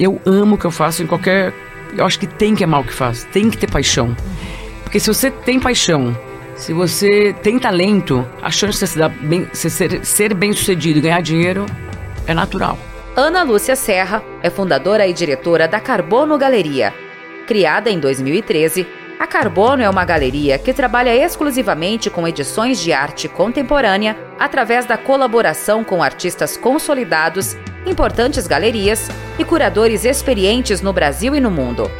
Eu amo o que eu faço em qualquer. Eu acho que tem que amar o que faz, tem que ter paixão. Porque se você tem paixão, se você tem talento, a chance de você ser bem, ser, ser bem sucedido ganhar dinheiro é natural. Ana Lúcia Serra é fundadora e diretora da Carbono Galeria. Criada em 2013, a Carbono é uma galeria que trabalha exclusivamente com edições de arte contemporânea através da colaboração com artistas consolidados, importantes galerias e curadores experientes no Brasil e no mundo.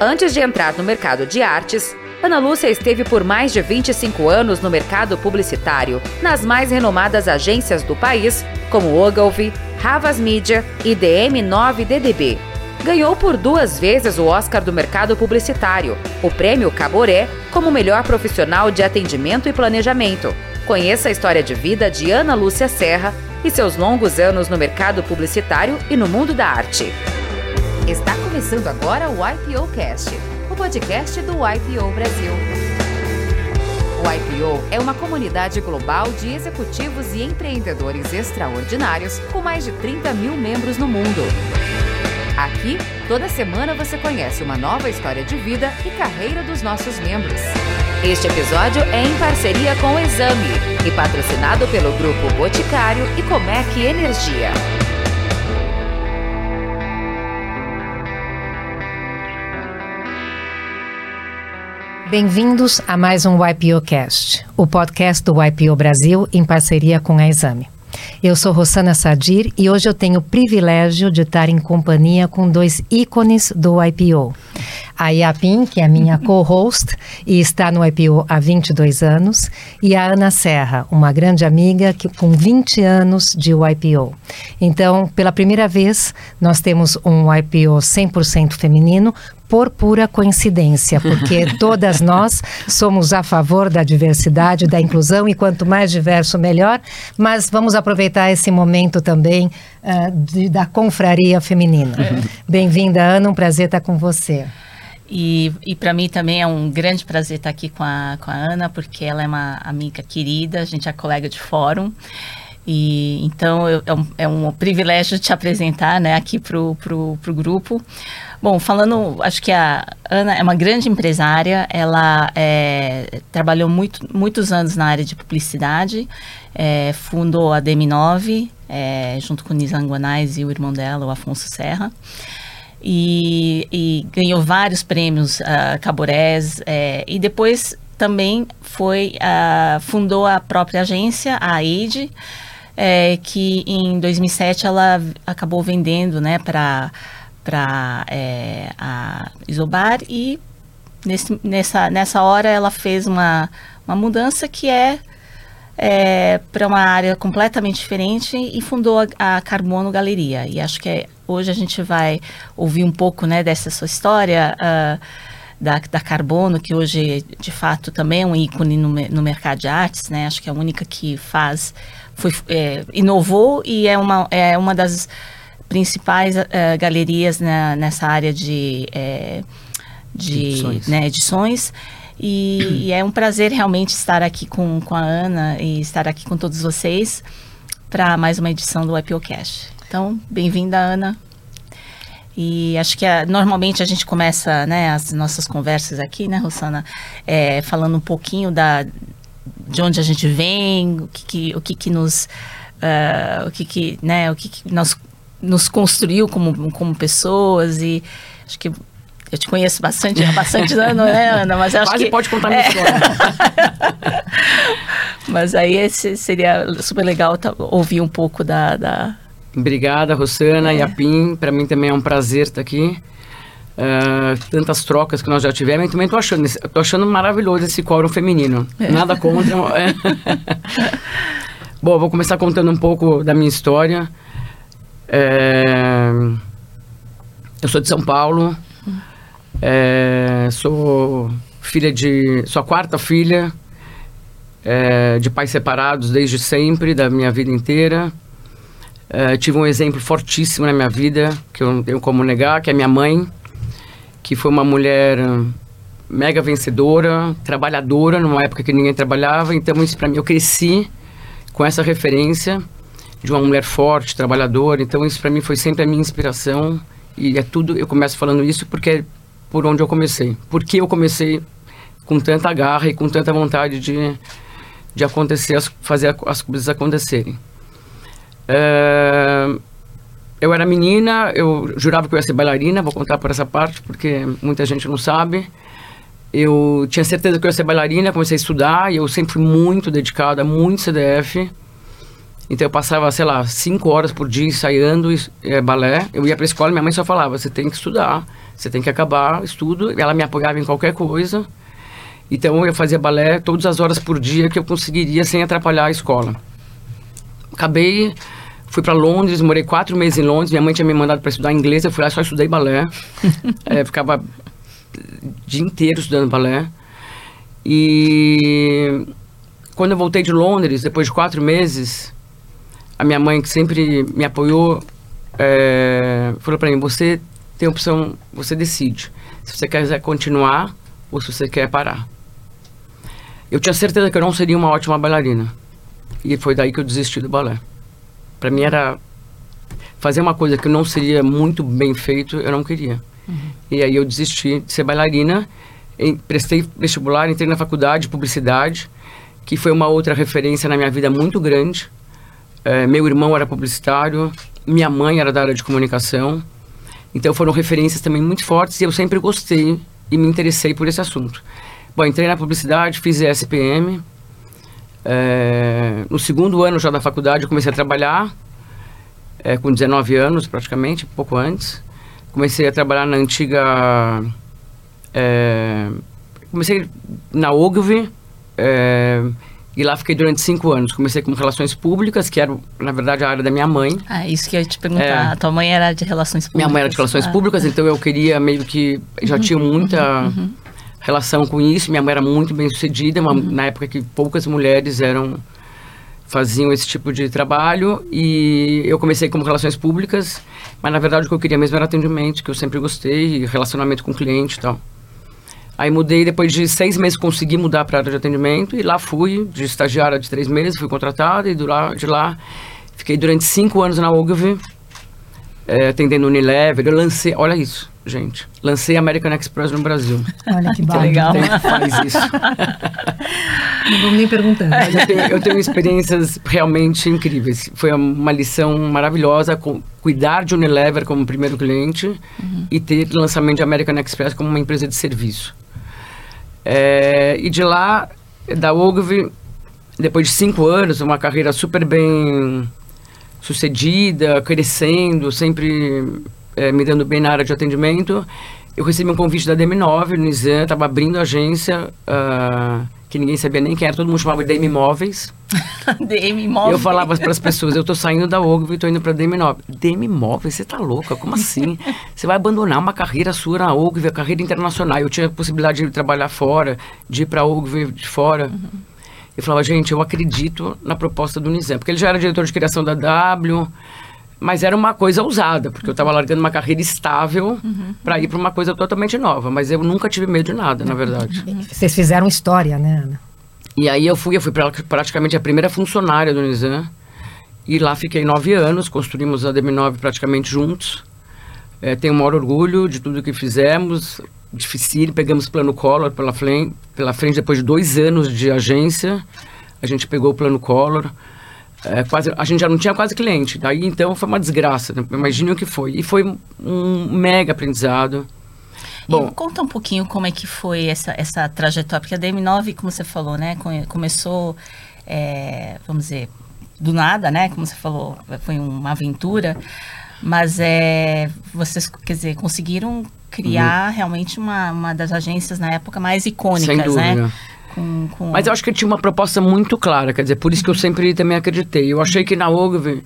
Antes de entrar no mercado de artes, Ana Lúcia esteve por mais de 25 anos no mercado publicitário, nas mais renomadas agências do país, como Ogilvy, Havas Media e DM9DDB. Ganhou por duas vezes o Oscar do Mercado Publicitário, o Prêmio Caboré, como melhor profissional de atendimento e planejamento. Conheça a história de vida de Ana Lúcia Serra e seus longos anos no mercado publicitário e no mundo da arte. Está começando agora o IPO Cast, o podcast do IPO Brasil. O IPO é uma comunidade global de executivos e empreendedores extraordinários com mais de 30 mil membros no mundo. Aqui, toda semana você conhece uma nova história de vida e carreira dos nossos membros. Este episódio é em parceria com o Exame e patrocinado pelo Grupo Boticário e Comec Energia. Bem-vindos a mais um YPO Cast, o podcast do YPO Brasil em parceria com a Exame. Eu sou Rosana Sadir e hoje eu tenho o privilégio de estar em companhia com dois ícones do IPO. A Yapin, que é a minha co-host e está no IPO há 22 anos, e a Ana Serra, uma grande amiga que, com 20 anos de IPO. Então, pela primeira vez, nós temos um IPO 100% feminino, por pura coincidência, porque todas nós somos a favor da diversidade, da inclusão e quanto mais diverso, melhor. Mas vamos aproveitar esse momento também uh, de, da confraria feminina. Bem-vinda, Ana, um prazer estar com você. E, e para mim também é um grande prazer estar aqui com a, com a Ana, porque ela é uma amiga querida, a gente é colega de fórum. E então eu, é, um, é, um, privilégio te apresentar né, aqui para o pro, pro grupo. Bom, falando, acho que a Ana é uma grande empresária, ela é, trabalhou muito, muitos anos na área de publicidade, é, fundou a DM9, é, junto com o Nizam Guanais e o irmão dela, o Afonso Serra. E, e ganhou vários prêmios uh, Caborés é, e depois também foi uh, fundou a própria agência, a AID, é, que em 2007 ela acabou vendendo né, para para é, a Isobar e nesse, nessa, nessa hora ela fez uma, uma mudança que é, é para uma área completamente diferente e fundou a, a, Carbono Galeria. E acho que é, hoje a gente vai ouvir um pouco né, dessa sua história. Uh, da, da Carbono, que hoje de fato também é um ícone no, no mercado de artes, né? Acho que é a única que faz, foi, é, inovou e é uma, é uma das principais uh, galerias na, nessa área de, é, de edições. Né, edições. E, e, é um prazer realmente estar aqui com, com a Ana e estar aqui com todos vocês para mais uma edição do IPO Cash. Então, bem-vinda, Ana. E acho que a, normalmente a gente começa né, as nossas conversas aqui, né, Rosana, é, falando um pouquinho da, de onde a gente vem, o que, que o que, que nos. Uh, o que, que, né, o que, que nós nos construiu como, como pessoas e acho que eu te conheço bastante, há bastante anos, né, Ana? Mas acho Quase que... pode contar minha é. história. Mas aí esse seria super legal ouvir um pouco da... da... Obrigada, Rosana é. e a PIN. Para mim também é um prazer estar aqui. Uh, tantas trocas que nós já tivemos. E também estou achando, tô achando maravilhoso esse quórum feminino. É. Nada contra. Bom, vou começar contando um pouco da minha história. É, eu sou de São Paulo. É, sou filha de. Sou a quarta filha é, de pais separados desde sempre, da minha vida inteira. É, tive um exemplo fortíssimo na minha vida, que eu não tenho como negar, que é minha mãe, que foi uma mulher mega vencedora, trabalhadora, numa época que ninguém trabalhava. Então, isso para mim, eu cresci com essa referência de uma mulher forte, trabalhadora. Então isso para mim foi sempre a minha inspiração E é tudo, eu começo falando isso porque por onde eu comecei. Porque eu comecei com tanta garra e com tanta vontade de, de acontecer, fazer as coisas acontecerem. É, eu era menina, eu jurava que eu ia ser bailarina, vou contar por essa parte, porque muita gente não sabe. Eu tinha certeza que eu ia ser bailarina, comecei a estudar e eu sempre fui muito dedicada, muito CDF. Então eu passava, sei lá, cinco horas por dia ensaiando é, balé. Eu ia para a escola e minha mãe só falava: você tem que estudar, você tem que acabar estudo. Ela me apoiava em qualquer coisa. Então eu fazia balé todas as horas por dia que eu conseguiria sem atrapalhar a escola. Acabei, fui para Londres, morei quatro meses em Londres. Minha mãe tinha me mandado para estudar inglês, eu fui lá só estudei balé. é, ficava o dia inteiro estudando balé. E quando eu voltei de Londres, depois de quatro meses, a minha mãe, que sempre me apoiou, é, falou para mim: você tem opção, você decide se você quer continuar ou se você quer parar. Eu tinha certeza que eu não seria uma ótima bailarina. E foi daí que eu desisti do balé. Para mim era fazer uma coisa que não seria muito bem feito, eu não queria. Uhum. E aí eu desisti de ser bailarina, prestei vestibular, entrei na faculdade de publicidade, que foi uma outra referência na minha vida muito grande. É, meu irmão era publicitário, minha mãe era da área de comunicação. Então foram referências também muito fortes e eu sempre gostei e me interessei por esse assunto. Bom, entrei na publicidade, fiz ESPM. É, no segundo ano já da faculdade eu comecei a trabalhar, é, com 19 anos praticamente, pouco antes. Comecei a trabalhar na antiga... É, comecei na Ogilvy, é, e lá fiquei durante cinco anos. Comecei com relações públicas, que era, na verdade, a área da minha mãe. Ah, isso que eu ia te perguntar. É. A tua mãe era de relações públicas? Minha mãe era de relações ah. públicas, então eu queria meio que... Já uhum, tinha muita uhum, uhum. relação com isso. Minha mãe era muito bem sucedida, uma, uhum. na época que poucas mulheres eram faziam esse tipo de trabalho e eu comecei como relações públicas, mas na verdade o que eu queria mesmo era atendimento, que eu sempre gostei, relacionamento com cliente e tal. Aí mudei, depois de seis meses consegui mudar para a área de atendimento e lá fui, de estagiária de três meses, fui contratada e de lá, de lá fiquei durante cinco anos na Ogilvy, é, atendendo Unilever. Eu lancei, olha isso, gente, lancei American Express no Brasil. Olha que, que legal. faz isso. Não vamos nem perguntando. Eu tenho, eu tenho experiências realmente incríveis. Foi uma lição maravilhosa cuidar de Unilever como primeiro cliente uhum. e ter lançamento de American Express como uma empresa de serviço. É, e de lá, da Ogilvy, depois de cinco anos, uma carreira super bem sucedida, crescendo, sempre é, me dando bem na área de atendimento, eu recebi um convite da DM9, no Nizam, estava abrindo agência, uh, que ninguém sabia nem quem era, todo mundo chamava de DM Imóveis. DM Imóveis? Eu falava para as pessoas, eu estou saindo da Ogilvy e estou indo para DM Imóveis. DM Imóveis? Você está louca? Como assim? Você vai abandonar uma carreira sua na Ogilvy, a carreira internacional. Eu tinha a possibilidade de trabalhar fora, de ir para a Ogilvy de fora. Uhum. Eu falava, gente, eu acredito na proposta do Nizam, porque ele já era diretor de criação da W, mas era uma coisa ousada, porque eu estava largando uma carreira estável uhum. para ir para uma coisa totalmente nova. Mas eu nunca tive medo de nada, na verdade. Vocês fizeram história, né, Ana? E aí eu fui, eu fui pra, praticamente a primeira funcionária do Nizam. E lá fiquei nove anos, construímos a DM9 praticamente juntos. É, tenho o maior orgulho de tudo que fizemos. Difícil, pegamos plano Collor pela frente, pela frente depois de dois anos de agência. A gente pegou o plano Collor. É, quase, a gente já não tinha quase cliente. Daí então foi uma desgraça. Né? Imagine o que foi. E foi um mega aprendizado. Bom, e conta um pouquinho como é que foi essa, essa trajetória, porque a DM9, como você falou, né, começou, é, vamos dizer, do nada, né, como você falou, foi uma aventura, mas é, vocês, quer dizer, conseguiram criar uhum. realmente uma, uma das agências na época mais icônicas, né? Com, com... Mas eu acho que tinha uma proposta muito clara, quer dizer, por isso que eu sempre também acreditei. Eu achei que na Ogilvy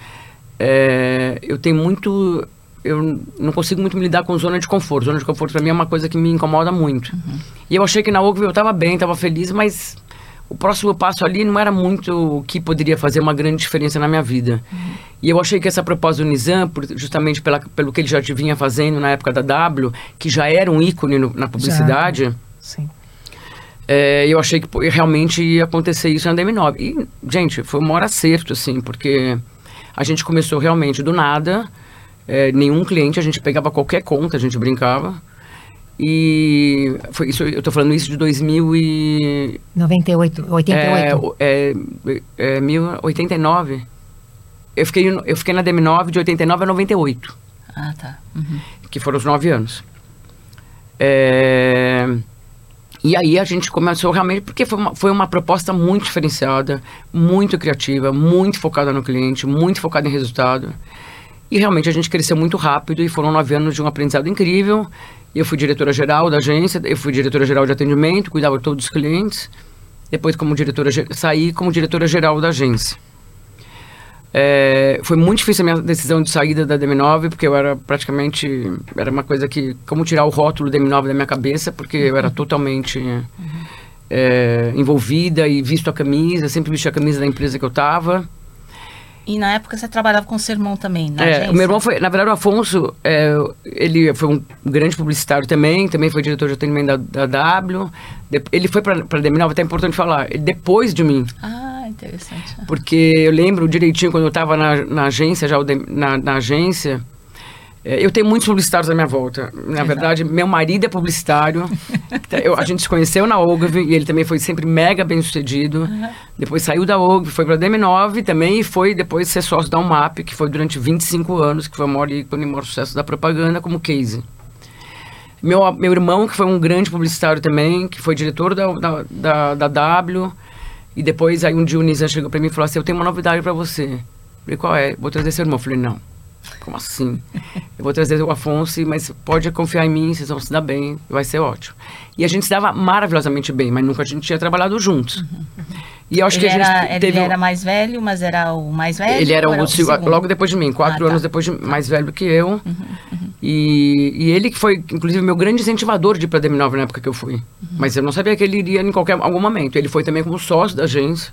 é, eu tenho muito eu não consigo muito me lidar com zona de conforto. Zona de conforto para mim é uma coisa que me incomoda muito. Uhum. E eu achei que na Ogilvy eu estava bem, estava feliz, mas o próximo passo ali não era muito o que poderia fazer uma grande diferença na minha vida. Uhum. E eu achei que essa proposta do Nizam, justamente pela, pelo que ele já vinha fazendo na época da W, que já era um ícone no, na publicidade. Já. É, eu achei que realmente ia acontecer isso na DM9. E, gente, foi um maior acerto, assim, porque a gente começou realmente do nada. é, nenhum cliente, a gente pegava qualquer conta, a gente brincava. E foi isso, eu tô falando isso de 2000 e... 98, 88. É, é, é, 1089. Eu fiquei, eu fiquei na DM9 de 89 a 98. Ah, tá. Uhum. Que foram os nove anos. É, e aí a gente começou realmente, porque foi uma, foi uma proposta muito diferenciada, muito criativa, muito focada no cliente, muito focada em resultado. E realmente a gente cresceu muito rápido e foram nove anos de um aprendizado incrível. Eu fui diretora-geral da agência, eu fui diretora-geral de atendimento, cuidava de todos os clientes. Depois, como diretora, saí como diretora-geral da agência. É, foi muito difícil a minha decisão de saída da DM9, porque eu era praticamente. Era uma coisa que. Como tirar o rótulo DM9 da minha cabeça, porque eu era totalmente é, envolvida e visto a camisa, sempre vesti a camisa da empresa que eu estava. E na época você trabalhava com o seu irmão também, na é, O meu irmão foi, na verdade, o Afonso, é, ele foi um grande publicitário também, também foi diretor de atendimento da, da W. De, ele foi para a DM9, até é importante falar, depois de mim. Ah interessante. Porque eu lembro direitinho quando eu estava na, na, agência, já na, na agência. É, eu tenho muitos publicitários à minha volta. Na Exato. verdade, meu marido é publicitário. eu, a gente se conheceu na Ogilvy e ele também foi sempre mega bem sucedido. Uhum. Depois saiu da Ogilvy, foi para a DM9 também e foi depois ser sócio da UMAP, que foi durante 25 anos, que foi o maior o maior sucesso da propaganda como case. Meu, meu irmão, que foi um grande publicitário também, que foi diretor da, da, da, da W, e depois, aí um dia o Nizam chegou pra mim e falou assim, eu tenho uma novidade pra você. Eu falei, qual é? Vou trazer seu irmão. Eu falei, não. Como assim? Eu vou trazer o Afonso, mas pode confiar em mim, vocês vão se dar bem, vai ser ótimo. E a gente se dava maravilhosamente bem, mas nunca a gente tinha trabalhado juntos. Uhum. E eu acho ele que a gente era, teve... Ele era mais velho, mas era o mais velho? Ele era, o, era o logo depois de mim, quatro ah, tá. anos depois de, mais velho que eu. Uhum, uhum. E, e ele que foi, inclusive, meu grande incentivador de ir pra DM9 na época que eu fui. Uhum. Mas eu não sabia que ele iria em qualquer algum momento. Ele foi também como sócio da agência.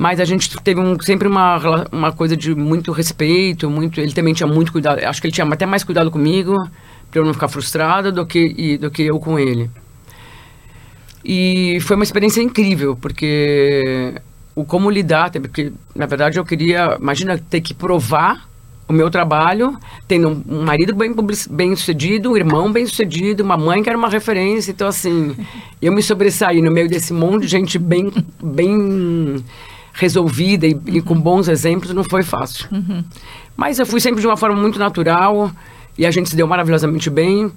Mas a gente teve um, sempre uma, uma coisa de muito respeito, muito. Ele também tinha muito cuidado. Acho que ele tinha até mais cuidado comigo, para eu não ficar frustrada, do que, e, do que eu com ele. E foi uma experiência incrível, porque o como lidar, porque na verdade eu queria, imagina ter que provar o meu trabalho, tendo um marido bem, bem sucedido, um irmão bem sucedido, uma mãe que era uma referência, então assim, eu me sobressaí no meio desse monte de gente bem, bem resolvida e, e com bons exemplos, não foi fácil. Uhum. Mas eu fui sempre de uma forma muito natural e a gente se deu maravilhosamente bem.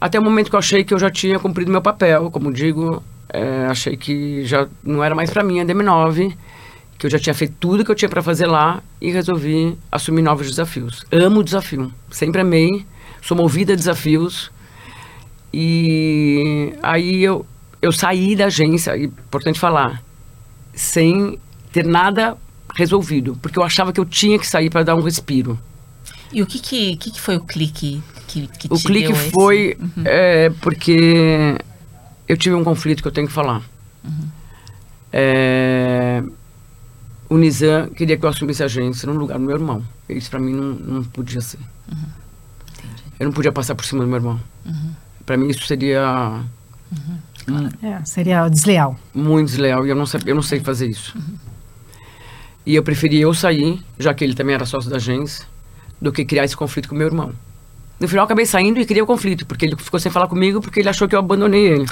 Até o momento que eu achei que eu já tinha cumprido meu papel, como digo, é, achei que já não era mais para mim a DM9, que eu já tinha feito tudo que eu tinha para fazer lá e resolvi assumir novos desafios. Amo o desafio, sempre amei, sou movida a desafios. E aí eu, eu saí da agência, é importante falar, sem ter nada resolvido, porque eu achava que eu tinha que sair para dar um respiro. E o que, que, que, foi o clique que, que O clique foi uhum. é, porque eu tive um conflito que eu tenho que falar. Uhum. É, o Nizam queria que eu assumisse a agência no lugar do meu irmão. Isso para mim não, não podia ser. Uhum. Eu não podia passar por cima do meu irmão. Uhum. Para mim isso seria... Hum, é, seria desleal. Muito desleal e eu não, sabia, eu não sei fazer isso. Uhum. E eu preferi eu sair, já que ele também era sócio da agência, do que criar esse conflito com meu irmão. No final, eu acabei saindo e criei o conflito, porque ele ficou sem falar comigo porque ele achou que eu abandonei ele.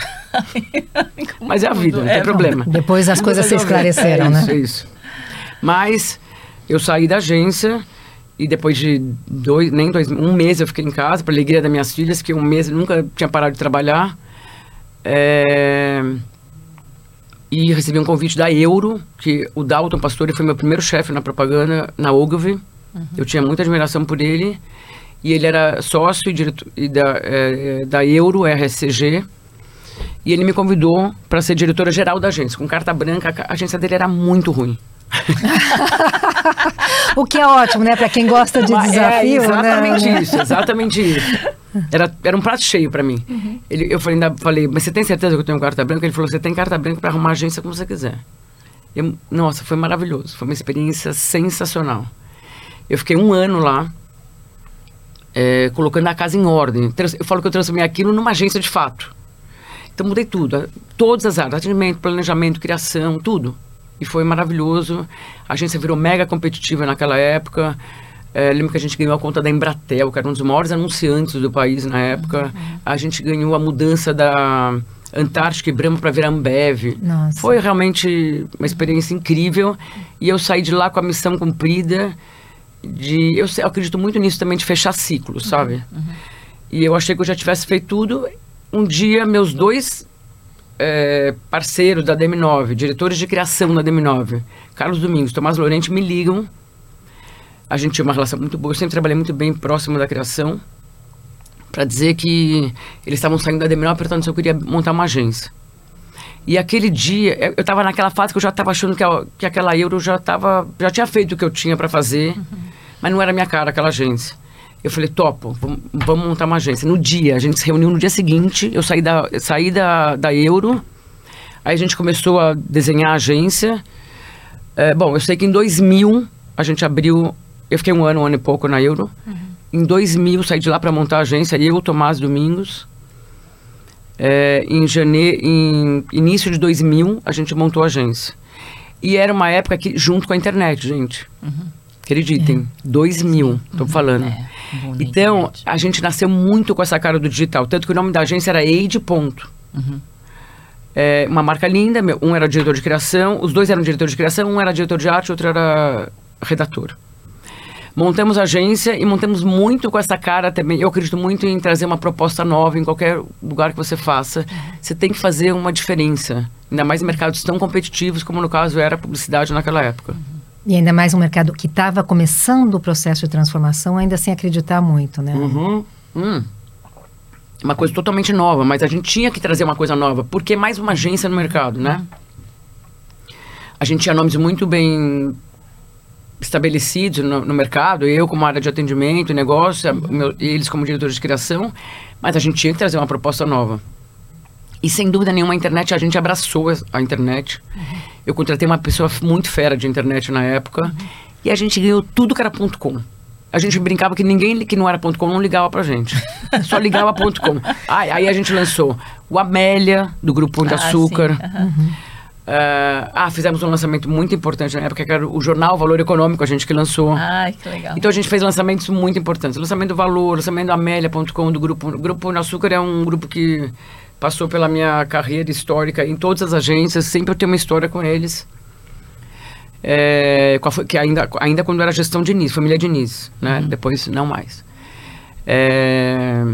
Mas é a vida, não é, tem problema. Depois as coisas se esclareceram, é né? Isso, é isso. Mas eu saí da agência e depois de dois, nem dois, um mês eu fiquei em casa, para alegria das minhas filhas, que um mês eu nunca tinha parado de trabalhar. É... E recebi um convite da Euro, que o Dalton Pastore foi meu primeiro chefe na propaganda na Ogilvy. Uhum. Eu tinha muita admiração por ele e ele era sócio e diretor e da, é, da Euro RSCG. E ele me convidou para ser diretora geral da agência. Com carta branca, a agência dele era muito ruim. o que é ótimo, né? Para quem gosta de é, desafio, é, exatamente né? isso, exatamente isso. Era, era um prato cheio para mim. Uhum. Ele, eu falei, ainda falei, mas você tem certeza que eu tenho carta branca? Ele falou, você tem carta branca para arrumar agência como você quiser. Eu, nossa, foi maravilhoso. Foi uma experiência sensacional. Eu fiquei um ano lá é, colocando a casa em ordem. Eu falo que eu transformei aquilo numa agência de fato. Então mudei tudo, todas as áreas, atendimento, planejamento, criação, tudo. E foi maravilhoso. A agência virou mega competitiva naquela época. É, lembro que a gente ganhou a conta da Embratel, que era um dos maiores anunciantes do país na época. A gente ganhou a mudança da Antártica e Brahma para virar Ambev. Nossa. Foi realmente uma experiência incrível. E eu saí de lá com a missão cumprida de... Eu, eu acredito muito nisso também, de fechar ciclos, sabe? E eu achei que eu já tivesse feito tudo. Um dia, meus dois é, parceiros da DM9, diretores de criação da DM9, Carlos Domingos, Tomás Lorente, me ligam. A gente tinha uma relação muito boa, eu sempre trabalhei muito bem próximo da criação, para dizer que eles estavam saindo da DM9 perguntando se eu queria montar uma agência. E aquele dia, eu- estava naquela fase que eu já estava achando que, a- que aquela euro já tava, já tinha feito o que eu tinha para fazer, mas não era minha cara aquela agência. Eu falei, topo, vamos, montar uma agência. No dia, a gente se reuniu no dia seguinte, eu saí da, eu saí da, da Euro, aí a gente começou a desenhar a agência. É, bom, eu sei que em 2000 a gente abriu, eu fiquei um ano, um ano e pouco na Euro. Em 2000 saí de lá para montar a agência, eu, Tomás Domingos. É, em janeiro, em início de 2000 a gente montou a agência. E era uma época que junto com a internet, gente. Acreditem, 2000, tô falando. É, Então, a gente nasceu muito com essa cara do digital. Tanto que o nome da agência era Aide Ponto. É, uma marca linda. meu- Um era diretor de criação, os dois eram diretores de criação, um era diretor de arte, outro era redator. Montamos a agência e montamos muito com essa cara também. Eu acredito muito em trazer uma proposta nova em qualquer lugar que você faça. Você tem que fazer uma diferença. Ainda mais em mercados tão competitivos como no caso era a publicidade naquela época. E ainda mais um mercado que estava começando o processo de transformação, ainda sem acreditar muito, né? Uhum. Hum. Uma coisa totalmente nova, mas a gente tinha que trazer uma coisa nova, porque é mais uma agência no mercado, né? A gente tinha nomes muito bem estabelecidos no, no mercado, eu como área de atendimento, negócio, a- meu- eles como diretores de criação, mas a gente tinha que trazer uma proposta nova. E sem dúvida nenhuma a internet, a gente abraçou a- a internet. Eu contratei uma pessoa muito fera de internet na época e a gente ganhou tudo que era ponto .com. A gente brincava que ninguém que não era ponto .com não ligava pra gente. Só ligava ponto .com. Aí, aí a gente lançou o Amélia, do Grupo Pão de Ah, Açúcar. aham. Ah, ah, fizemos um lançamento muito importante na época, que era o jornal Valor Econômico, a gente que lançou. Ai, que legal. Então a gente fez lançamentos muito importantes. Lançamento do Valor, lançamento do Amélia.com, do Grupo. O Grupo Pão de Açúcar é um grupo que passou pela minha carreira histórica em todas as agências, sempre eu tenho uma história com eles. É, que ainda, ainda quando era gestão de Diniz, família Diniz, né? Depois não mais. É,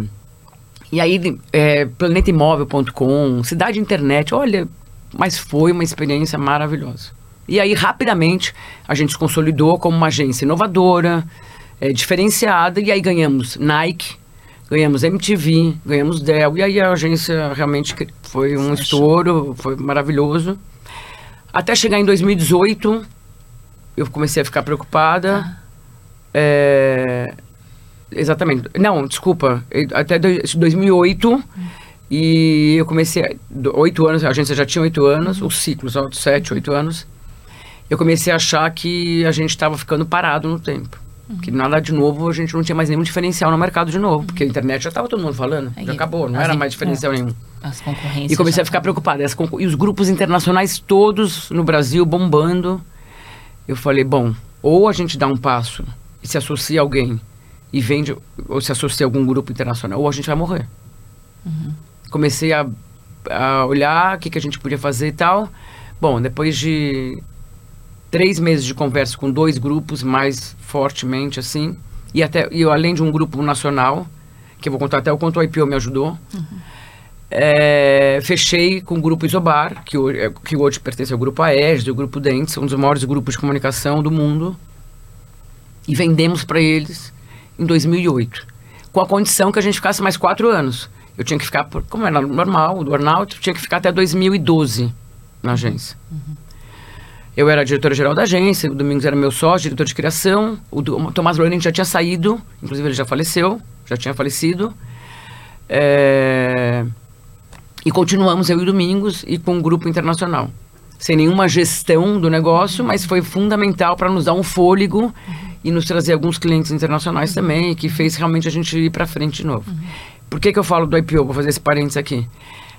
e aí, é, planetaimóvel.com, Cidade Internet, olha, mas foi uma experiência maravilhosa. E aí, rapidamente, a gente se consolidou como uma agência inovadora, é, diferenciada, e aí ganhamos Nike, ganhamos MTV, ganhamos Dell, e aí a agência realmente foi um estouro, foi maravilhoso. Até chegar em 2018, eu comecei a ficar preocupada. É, exatamente. Não, desculpa. Até dois- 2008. E eu comecei. Oito anos, a agência já tinha oito anos, o ciclo, só sete, oito anos. Eu comecei a achar que a gente estava ficando parado no tempo. Que nada de novo, a gente não tinha mais nenhum diferencial no mercado de novo. Porque a internet já estava todo mundo falando. Aí, Já acabou, não era mais diferencial nenhum. As concorrências. E comecei a ficar preocupada. E os grupos internacionais todos no Brasil bombando. Eu falei, bom, ou a gente dá um passo e se associa a alguém e vende, ou se associa a algum grupo internacional, ou a gente vai morrer. Comecei a, a olhar o que, que a gente podia fazer e tal. Bom, depois de três meses de conversa com dois grupos mais fortemente, assim, e até e eu, além de um grupo nacional, que eu vou contar até o quanto o IPO me ajudou, é, fechei com o grupo Isobar, que hoje, é- que hoje pertence ao grupo Aegis, o grupo Dentes, um dos maiores grupos de comunicação do mundo, e vendemos para eles em 2008, com a condição que a gente ficasse mais quatro anos. Eu tinha que ficar, por- como era normal, do eu tinha que ficar até 2012 na agência. Eu era diretora-geral da agência, o Domingos era meu sócio, diretor de criação. O, o Tomás Lorente já tinha saído, inclusive ele já faleceu, já tinha falecido. É, E continuamos eu e o Domingos e com um grupo internacional. Sem nenhuma gestão do negócio, mas foi fundamental para nos dar um fôlego e nos trazer alguns clientes internacionais também, que fez realmente a gente ir para frente de novo. Por que, que eu falo do IPO? Vou fazer esse parênteses aqui.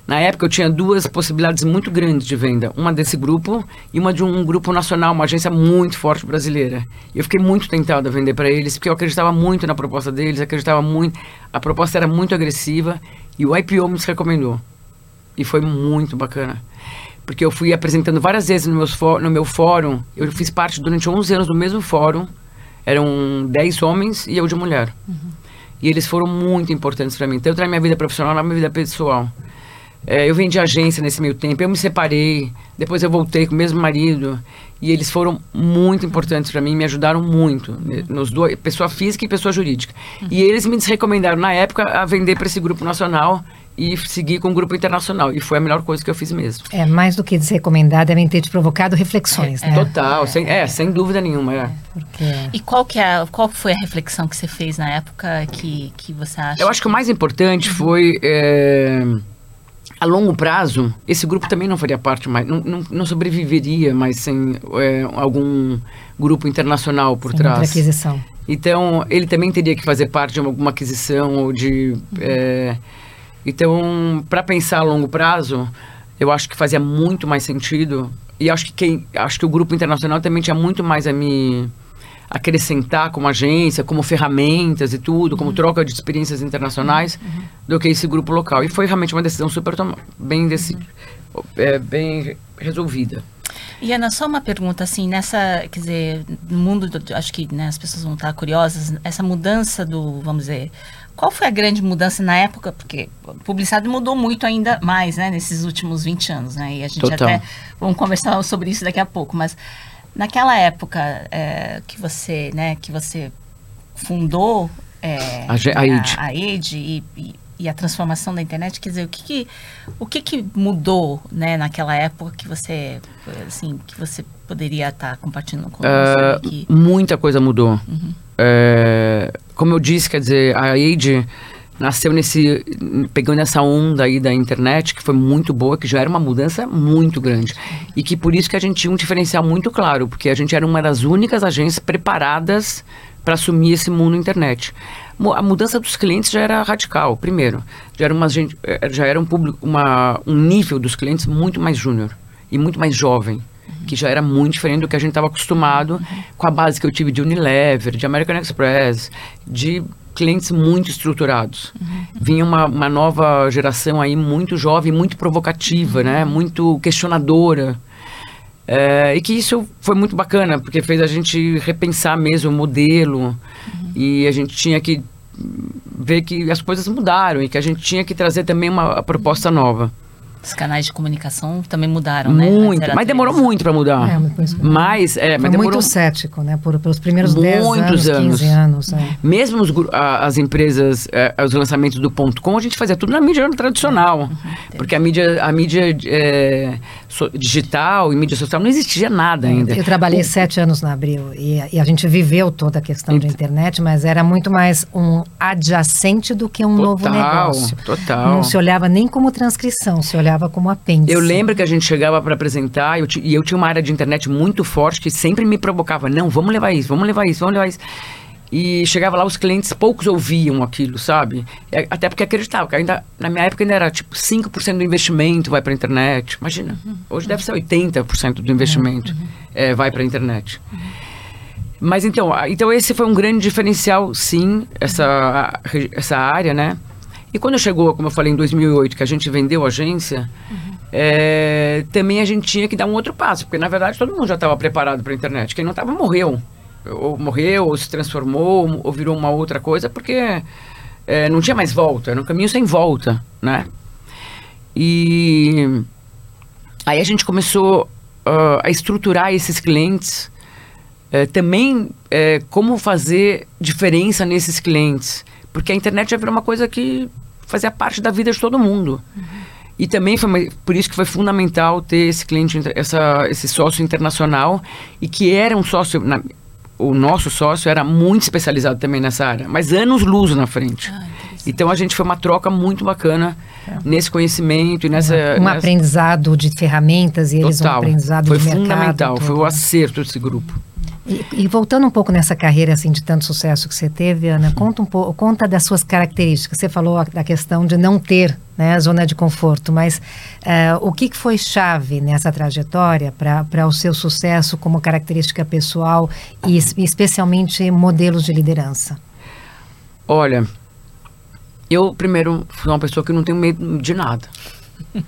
Na época eu tinha duas possibilidades muito grandes de venda, uma desse grupo e uma de um grupo nacional, uma agência muito forte brasileira. Eu fiquei muito tentado a vender para eles porque eu acreditava muito na proposta deles, acreditava muito, a proposta era muito agressiva e o IPO me recomendou. E foi muito bacana. Porque eu fui apresentando várias vezes no, meus no meu fórum, eu fiz parte durante 11 anos do mesmo fórum, eram 10 homens e eu de mulher. Uhum. E eles foram muito importantes para mim, tanto na minha vida profissional na minha vida pessoal. É, eu vendi agência nesse meio tempo, eu me separei, depois eu voltei com o mesmo marido e eles foram muito importantes para mim, me ajudaram muito, uhum. nos dois, pessoa física e pessoa jurídica. Uhum. E eles me recomendaram na época a vender para esse grupo nacional e seguir com o grupo internacional. E foi a melhor coisa que eu fiz mesmo. É, mais do que desrecomendar, devem ter te provocado reflexões, é, né? Total, é, sem, é, sem dúvida nenhuma. É. Porque... E qual, que é, qual foi a reflexão que você fez na época que, que você acha? Eu acho que o mais importante uhum. foi... É, a longo prazo, esse grupo também não faria parte mais, não, não, não sobreviveria mais sem é, algum grupo internacional por sem trás. Aquisição. Então, ele também teria que fazer parte de alguma aquisição ou de... Uhum. É, então, para pensar a longo prazo, eu acho que fazia muito mais sentido. E acho que, quem, acho que o grupo internacional também tinha muito mais a me acrescentar como agência, como ferramentas e tudo, como uhum. troca de experiências internacionais, uhum. do que esse grupo local. E foi realmente uma decisão super bem, decidida, uhum. é, bem resolvida. E Ana, só uma pergunta assim, nessa, quer dizer, no mundo, do, acho que né, as pessoas vão estar curiosas, essa mudança do, vamos dizer, qual foi a grande mudança na época? Porque publicidade mudou muito ainda mais, né, nesses últimos 20 anos, né? E a gente Total. até vamos conversar sobre isso daqui a pouco, mas naquela época é, que você, né, que você fundou é, a, a, a, a e, e, e, a transformação da internet, quer dizer, o que, que o que, que mudou, né, naquela época que você, assim, que você poderia estar compartilhando com uh, aqui? Muita coisa mudou. Uhum. É, como eu disse, quer dizer, a Age nasceu nesse pegando essa onda aí da internet que foi muito boa, que já era uma mudança muito grande. E que por isso que a gente tinha um diferencial muito claro, porque a gente era uma das únicas agências preparadas para assumir esse mundo internet. A mudança dos clientes já era radical, primeiro, já era uma eh, já era um público, uma, um nível dos clientes muito mais júnior e muito mais jovem que já era muito diferente do que a gente estava acostumado com a base que eu tive de Unilever, de American Express, de clientes muito estruturados. Vinha uma, uma, nova geração aí muito jovem, muito provocativa, né? Muito questionadora. É, e que isso foi muito bacana, porque fez a gente repensar mesmo o modelo. Uhum. E a gente tinha que ver que as coisas mudaram e que a gente tinha que trazer também uma proposta nova. Os canais de comunicação também mudaram, muito, né? Muito, mas demorou muito para mudar. É, mas, é, mas demorou... muito cético, né? Por, pelos primeiros 10 anos, anos, 15 anos. É. Mesmo os, a, as empresas, é, os lançamentos do ponto .com, a gente fazia tudo na mídia tradicional. Uhum, porque a mídia, a mídia é, digital e mídia social não existia nada ainda. Eu trabalhei o... sete anos na Abril e, e, a gente viveu toda a questão Ent... da internet, mas era muito mais um adjacente do que um total, novo negócio. Total, Não se olhava nem como transcrição, se olhava como apêndice. Eu lembro que a gente chegava para apresentar eu e eu tinha uma área de internet muito forte que sempre me provocava. Não, vamos levar isso, vamos levar isso, vamos levar isso. E chegava lá, os clientes, poucos ouviam aquilo, sabe? Até porque acreditavam, que ainda, na minha época ainda era tipo 5% do investimento vai para a internet. Imagina, uhum. hoje deve ser 80% do investimento uhum. é, vai para a internet. Uhum. Mas então, então esse foi um grande diferencial, sim, essa, essa área, né? E quando chegou, como eu falei, em 2008, que a gente vendeu a agência, uhum. é, também a gente tinha que dar um outro passo, porque na verdade todo mundo já estava preparado para a internet. Quem não estava morreu. Ou morreu, ou se transformou, ou virou uma outra coisa, porque é, não tinha mais volta, era um caminho sem volta, né? E aí a gente começou uh, a estruturar esses clientes, uh, também uh, como fazer diferença nesses clientes. Porque a internet já virou uma coisa que fazia parte da vida de todo mundo. Uhum. E também foi por isso que foi fundamental ter esse cliente, essa, esse sócio internacional e que era um sócio, na, o nosso sócio era muito especializado também nessa área, mas anos luz na frente. Ah, então a gente foi uma troca muito bacana é. nesse conhecimento e nessa um nessa... aprendizado de ferramentas e eles Total. um aprendizado foi de fundamental, foi o acerto desse grupo. E, e, voltando um pouco nessa carreira assim de tanto sucesso que você teve, Ana, conta um pouco, conta das suas características. Você falou da questão de não ter né, zona de conforto, mas uh, o que, que foi chave nessa trajetória para o seu sucesso como característica pessoal e especialmente modelos de liderança? Olha, eu primeiro sou uma pessoa que não tenho medo de nada.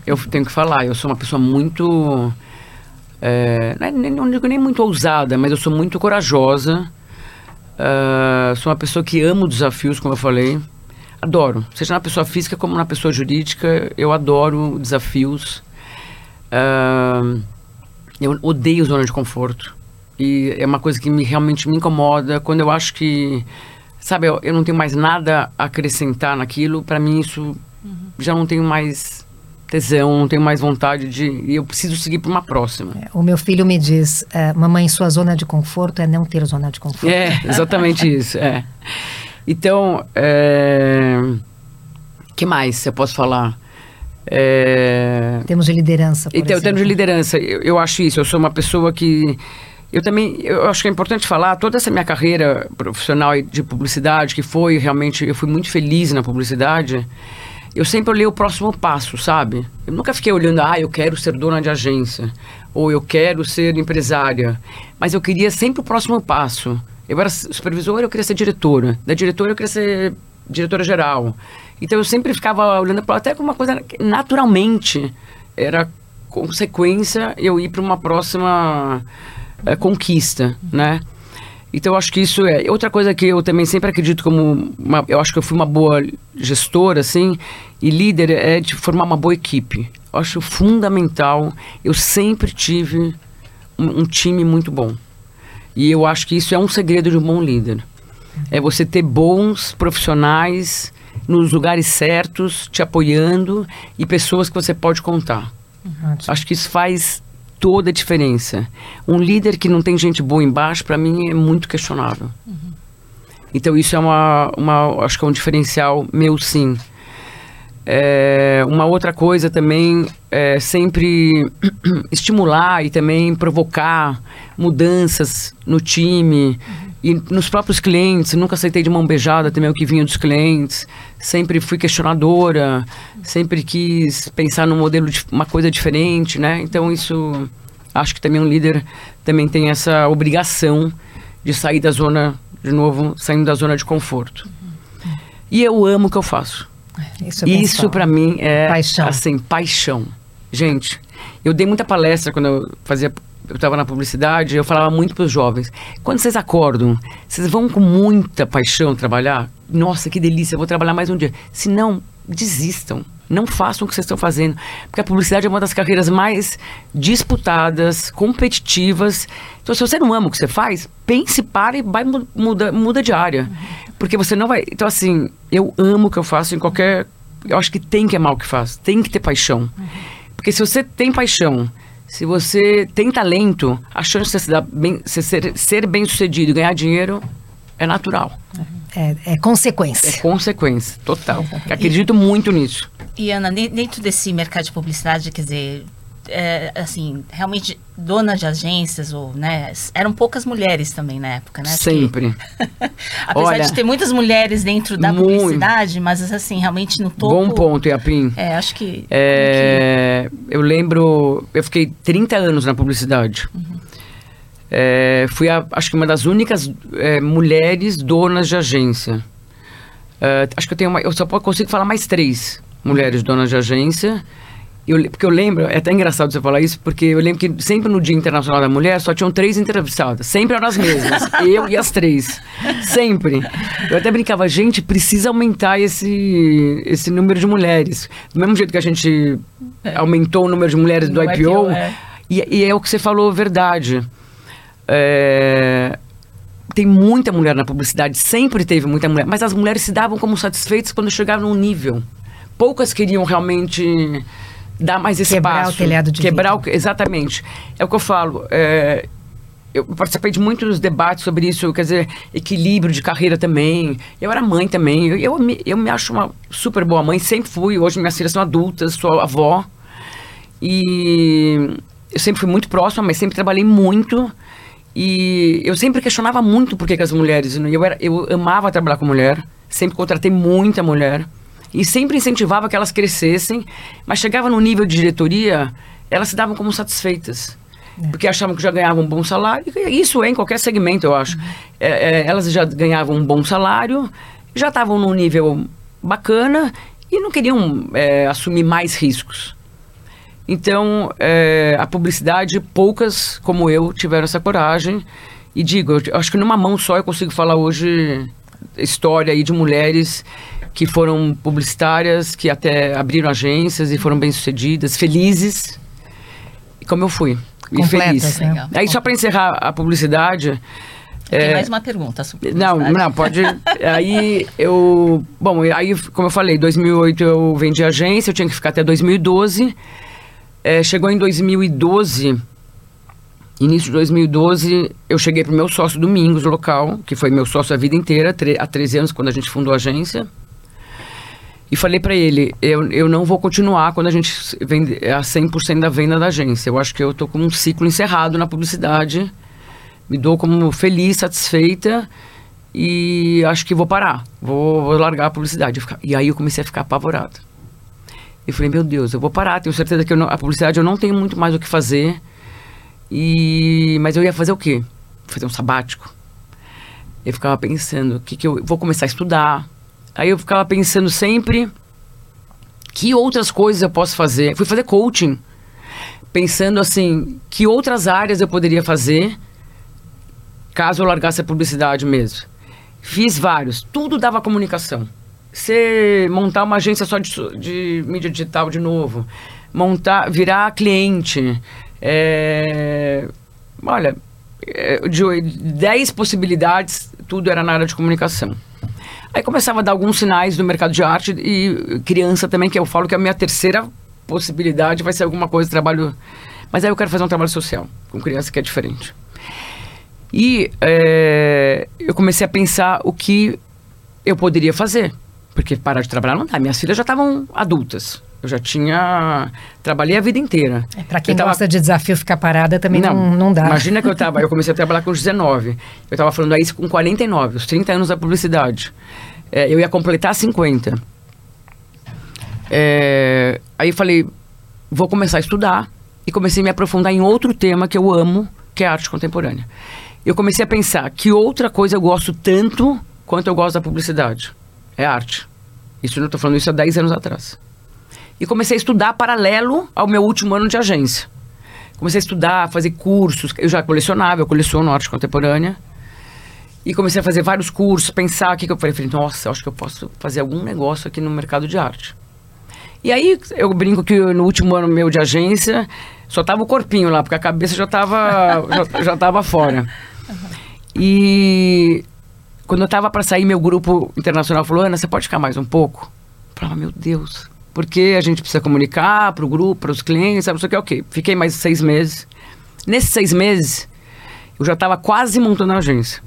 eu tenho que falar, eu sou uma pessoa muito é, não digo nem muito ousada, mas eu sou muito corajosa. Uh, sou uma pessoa que amo desafios, como eu falei. Adoro. Seja na pessoa física como na pessoa jurídica, eu adoro desafios. Uh, eu odeio zona de conforto. E é uma coisa que me, realmente me incomoda. Quando eu acho que, sabe, eu, eu não tenho mais nada a acrescentar naquilo, para mim isso uhum. já não tenho mais tesão, não tenho mais vontade de. E eu preciso seguir para uma próxima. É, o meu filho me diz: é, mamãe, sua zona de conforto é não ter zona de conforto. É, exatamente isso. É. Então, é... que mais eu posso falar? É... Temos de liderança. Por então, temos de liderança. Eu, eu acho isso. Eu sou uma pessoa que. Eu também, eu acho que é importante falar, toda essa minha carreira profissional de publicidade, que foi realmente, eu fui muito feliz na publicidade, eu sempre olhei o próximo passo, sabe? Eu nunca fiquei olhando, ah, eu quero ser dona de agência, ou eu quero ser empresária. Mas eu queria sempre o próximo passo. Eu era supervisora, eu queria ser diretora. Da diretora, eu queria ser diretora geral. Então eu sempre ficava olhando para até como uma coisa naturalmente era consequência eu ir para uma próxima é, conquista, né? Então eu acho que isso é outra coisa que eu também sempre acredito como uma, eu acho que eu fui uma boa gestora assim e líder é de formar uma boa equipe. Eu acho fundamental. Eu sempre tive um, um time muito bom e eu acho que isso é um segredo de um bom líder. É você ter bons profissionais nos lugares certos, te apoiando e pessoas que você pode contar. Uhum. Acho que isso faz toda a diferença. Um líder que não tem gente boa embaixo, para mim, é muito questionável. Uhum. Então, isso é uma, uma. Acho que é um diferencial meu, sim. É, uma outra coisa também é sempre estimular e também provocar mudanças no time. Uhum e nos próprios clientes, nunca aceitei de mão beijada também o que vinha dos clientes. Sempre fui questionadora, sempre quis pensar num modelo de uma coisa diferente, né? Então isso acho que também um líder também tem essa obrigação de sair da zona de novo, saindo da zona de conforto. E eu amo o que eu faço. Isso, é isso para mim é paixão. assim, paixão. Gente, eu dei muita palestra quando eu fazia eu estava na publicidade, eu falava muito para os jovens: quando vocês acordam, vocês vão com muita paixão trabalhar? Nossa, que delícia, vou trabalhar mais um dia. Se não, desistam. Não façam o que vocês estão fazendo. Porque a publicidade é uma das carreiras mais disputadas, competitivas. Então, se você não ama o que você faz, pense, para e vai, muda, muda de área. Porque você não vai. Então, assim, eu amo o que eu faço em qualquer. Eu acho que tem que amar o que faz, tem que ter paixão. Porque se você tem paixão se você tem talento, a chance de você bem, ser, ser bem sucedido e ganhar dinheiro é natural. É, é consequência. É consequência, total. Acredito muito nisso. E Ana, dentro desse mercado de publicidade, quer dizer, é, assim, realmente dona de agências ou, né, eram poucas mulheres também na época, né? Sempre. apesar Olha, de ter muitas mulheres dentro da muito. publicidade, mas assim, realmente no topo... Bom ponto, Iapim. É, acho que... É, que... Eu lembro, eu fiquei 30 anos na publicidade. Uhum. É, fui, a, acho que uma das únicas é, mulheres donas de agência. É, acho que eu tenho uma, eu só consigo falar mais três mulheres donas de agência. Eu, porque eu lembro, é até engraçado você falar isso, porque eu lembro que sempre no Dia Internacional da Mulher só tinham três entrevistadas. Sempre eram as mesmas. eu e as três. Sempre. Eu até brincava, gente, precisa aumentar esse, esse número de mulheres. Do mesmo jeito que a gente é. aumentou o número de mulheres do IPO. IPO é. E, e, é o que você falou, verdade. É, tem muita mulher na publicidade, sempre teve muita mulher, mas as mulheres se davam como satisfeitas quando chegavam num nível. Poucas queriam realmente dar mais espaço. Quebrar o telhado de Quebrar o, Exatamente. É o que eu falo. É, eu participei de muitos debates sobre isso, quer dizer, equilíbrio de carreira também. Eu era mãe também. Eu, eu, me, eu me acho uma super boa mãe, sempre fui. Hoje minhas filhas são adultas, sou avó. E eu sempre fui muito próxima, mas sempre trabalhei muito. E eu sempre questionava muito por que, que as mulheres. Eu, era, eu amava trabalhar com mulher, sempre contratei muita mulher. E sempre incentivava que elas crescessem, mas chegava no nível de diretoria, elas se davam como satisfeitas. É. Porque achavam que já ganhavam um bom salário. Isso é em qualquer segmento, eu acho. Uhum. É, é, elas já ganhavam um bom salário, já estavam num nível bacana e não queriam é, assumir mais riscos. Então, é, a publicidade, poucas como eu tiveram essa coragem. E digo, eu acho que numa mão só eu consigo falar hoje história aí de mulheres que foram publicitárias, que até abriram agências e foram bem-sucedidas, felizes, como eu fui. e feliz. Né? Aí, só para encerrar a publicidade. Tem é... mais uma pergunta sobre Não, não, pode. aí eu. Bom, aí, como eu falei, 2008 eu vendi agência, eu tinha que ficar até 2012. É, chegou em 2012, início de 2012, eu cheguei para o meu sócio Domingos, local, que foi meu sócio a vida inteira, há 13 anos, quando a gente fundou a agência. E falei para ele, eu, eu não vou continuar quando a gente vende a 100% da venda da agência. Eu acho que eu tô com um ciclo encerrado na publicidade. Me dou como feliz, satisfeita e acho que vou parar. Vou, vou largar a publicidade. E aí eu comecei a ficar apavorado. E falei, meu Deus, eu vou parar. Tenho certeza que não, a publicidade eu não tenho muito mais o que fazer. E mas eu ia fazer o quê? Fazer um sabático. Eu ficava pensando, o que que eu vou começar a estudar, Aí eu ficava pensando sempre que outras coisas eu posso fazer. Fui fazer coaching, pensando assim, que outras áreas eu poderia fazer caso eu largasse a publicidade mesmo. Fiz vários, tudo dava comunicação. Você montar uma agência só de, de mídia digital de novo, montar, virar cliente, é, olha, é, de 10 possibilidades, tudo era na área de comunicação. Aí começava a dar alguns sinais do mercado de arte e criança também, que eu falo que a minha terceira possibilidade vai ser alguma coisa trabalho. Mas aí eu quero fazer um trabalho social com criança que é diferente. E é, eu comecei a pensar o que eu poderia fazer. Porque parar de trabalhar não dá. Minhas filhas já estavam adultas. Eu já tinha. Trabalhei a vida inteira. É, para quem tava... gosta de desafio, ficar parada também não, não, não dá. Imagina que eu tava. Eu comecei a trabalhar com os 19. Eu estava falando isso com 49, os 30 anos da publicidade. É, eu ia completar 50. É, aí falei, vou começar a estudar. E comecei a me aprofundar em outro tema que eu amo, que é a arte contemporânea. Eu comecei a pensar que outra coisa eu gosto tanto quanto eu gosto da publicidade. É arte. Isso eu estou falando isso há 10 anos atrás e comecei a estudar paralelo ao meu último ano de agência. Comecei a estudar, fazer cursos. Eu já colecionava, eu coleciono arte contemporânea. E comecei a fazer vários cursos, pensar o que, que eu falei. Falei, nossa, acho que eu posso fazer algum negócio aqui no mercado de arte. E aí eu brinco que no último ano meu de agência só tava o corpinho lá, porque a cabeça já tava, já, já tava fora. E quando eu tava para sair, meu grupo internacional falou: Ana, você pode ficar mais um pouco? Eu falava, meu Deus, porque a gente precisa comunicar para o grupo, para os clientes, sabe, não sei o que, ok. Fiquei mais seis meses. Nesses seis meses, eu já estava quase montando a agência.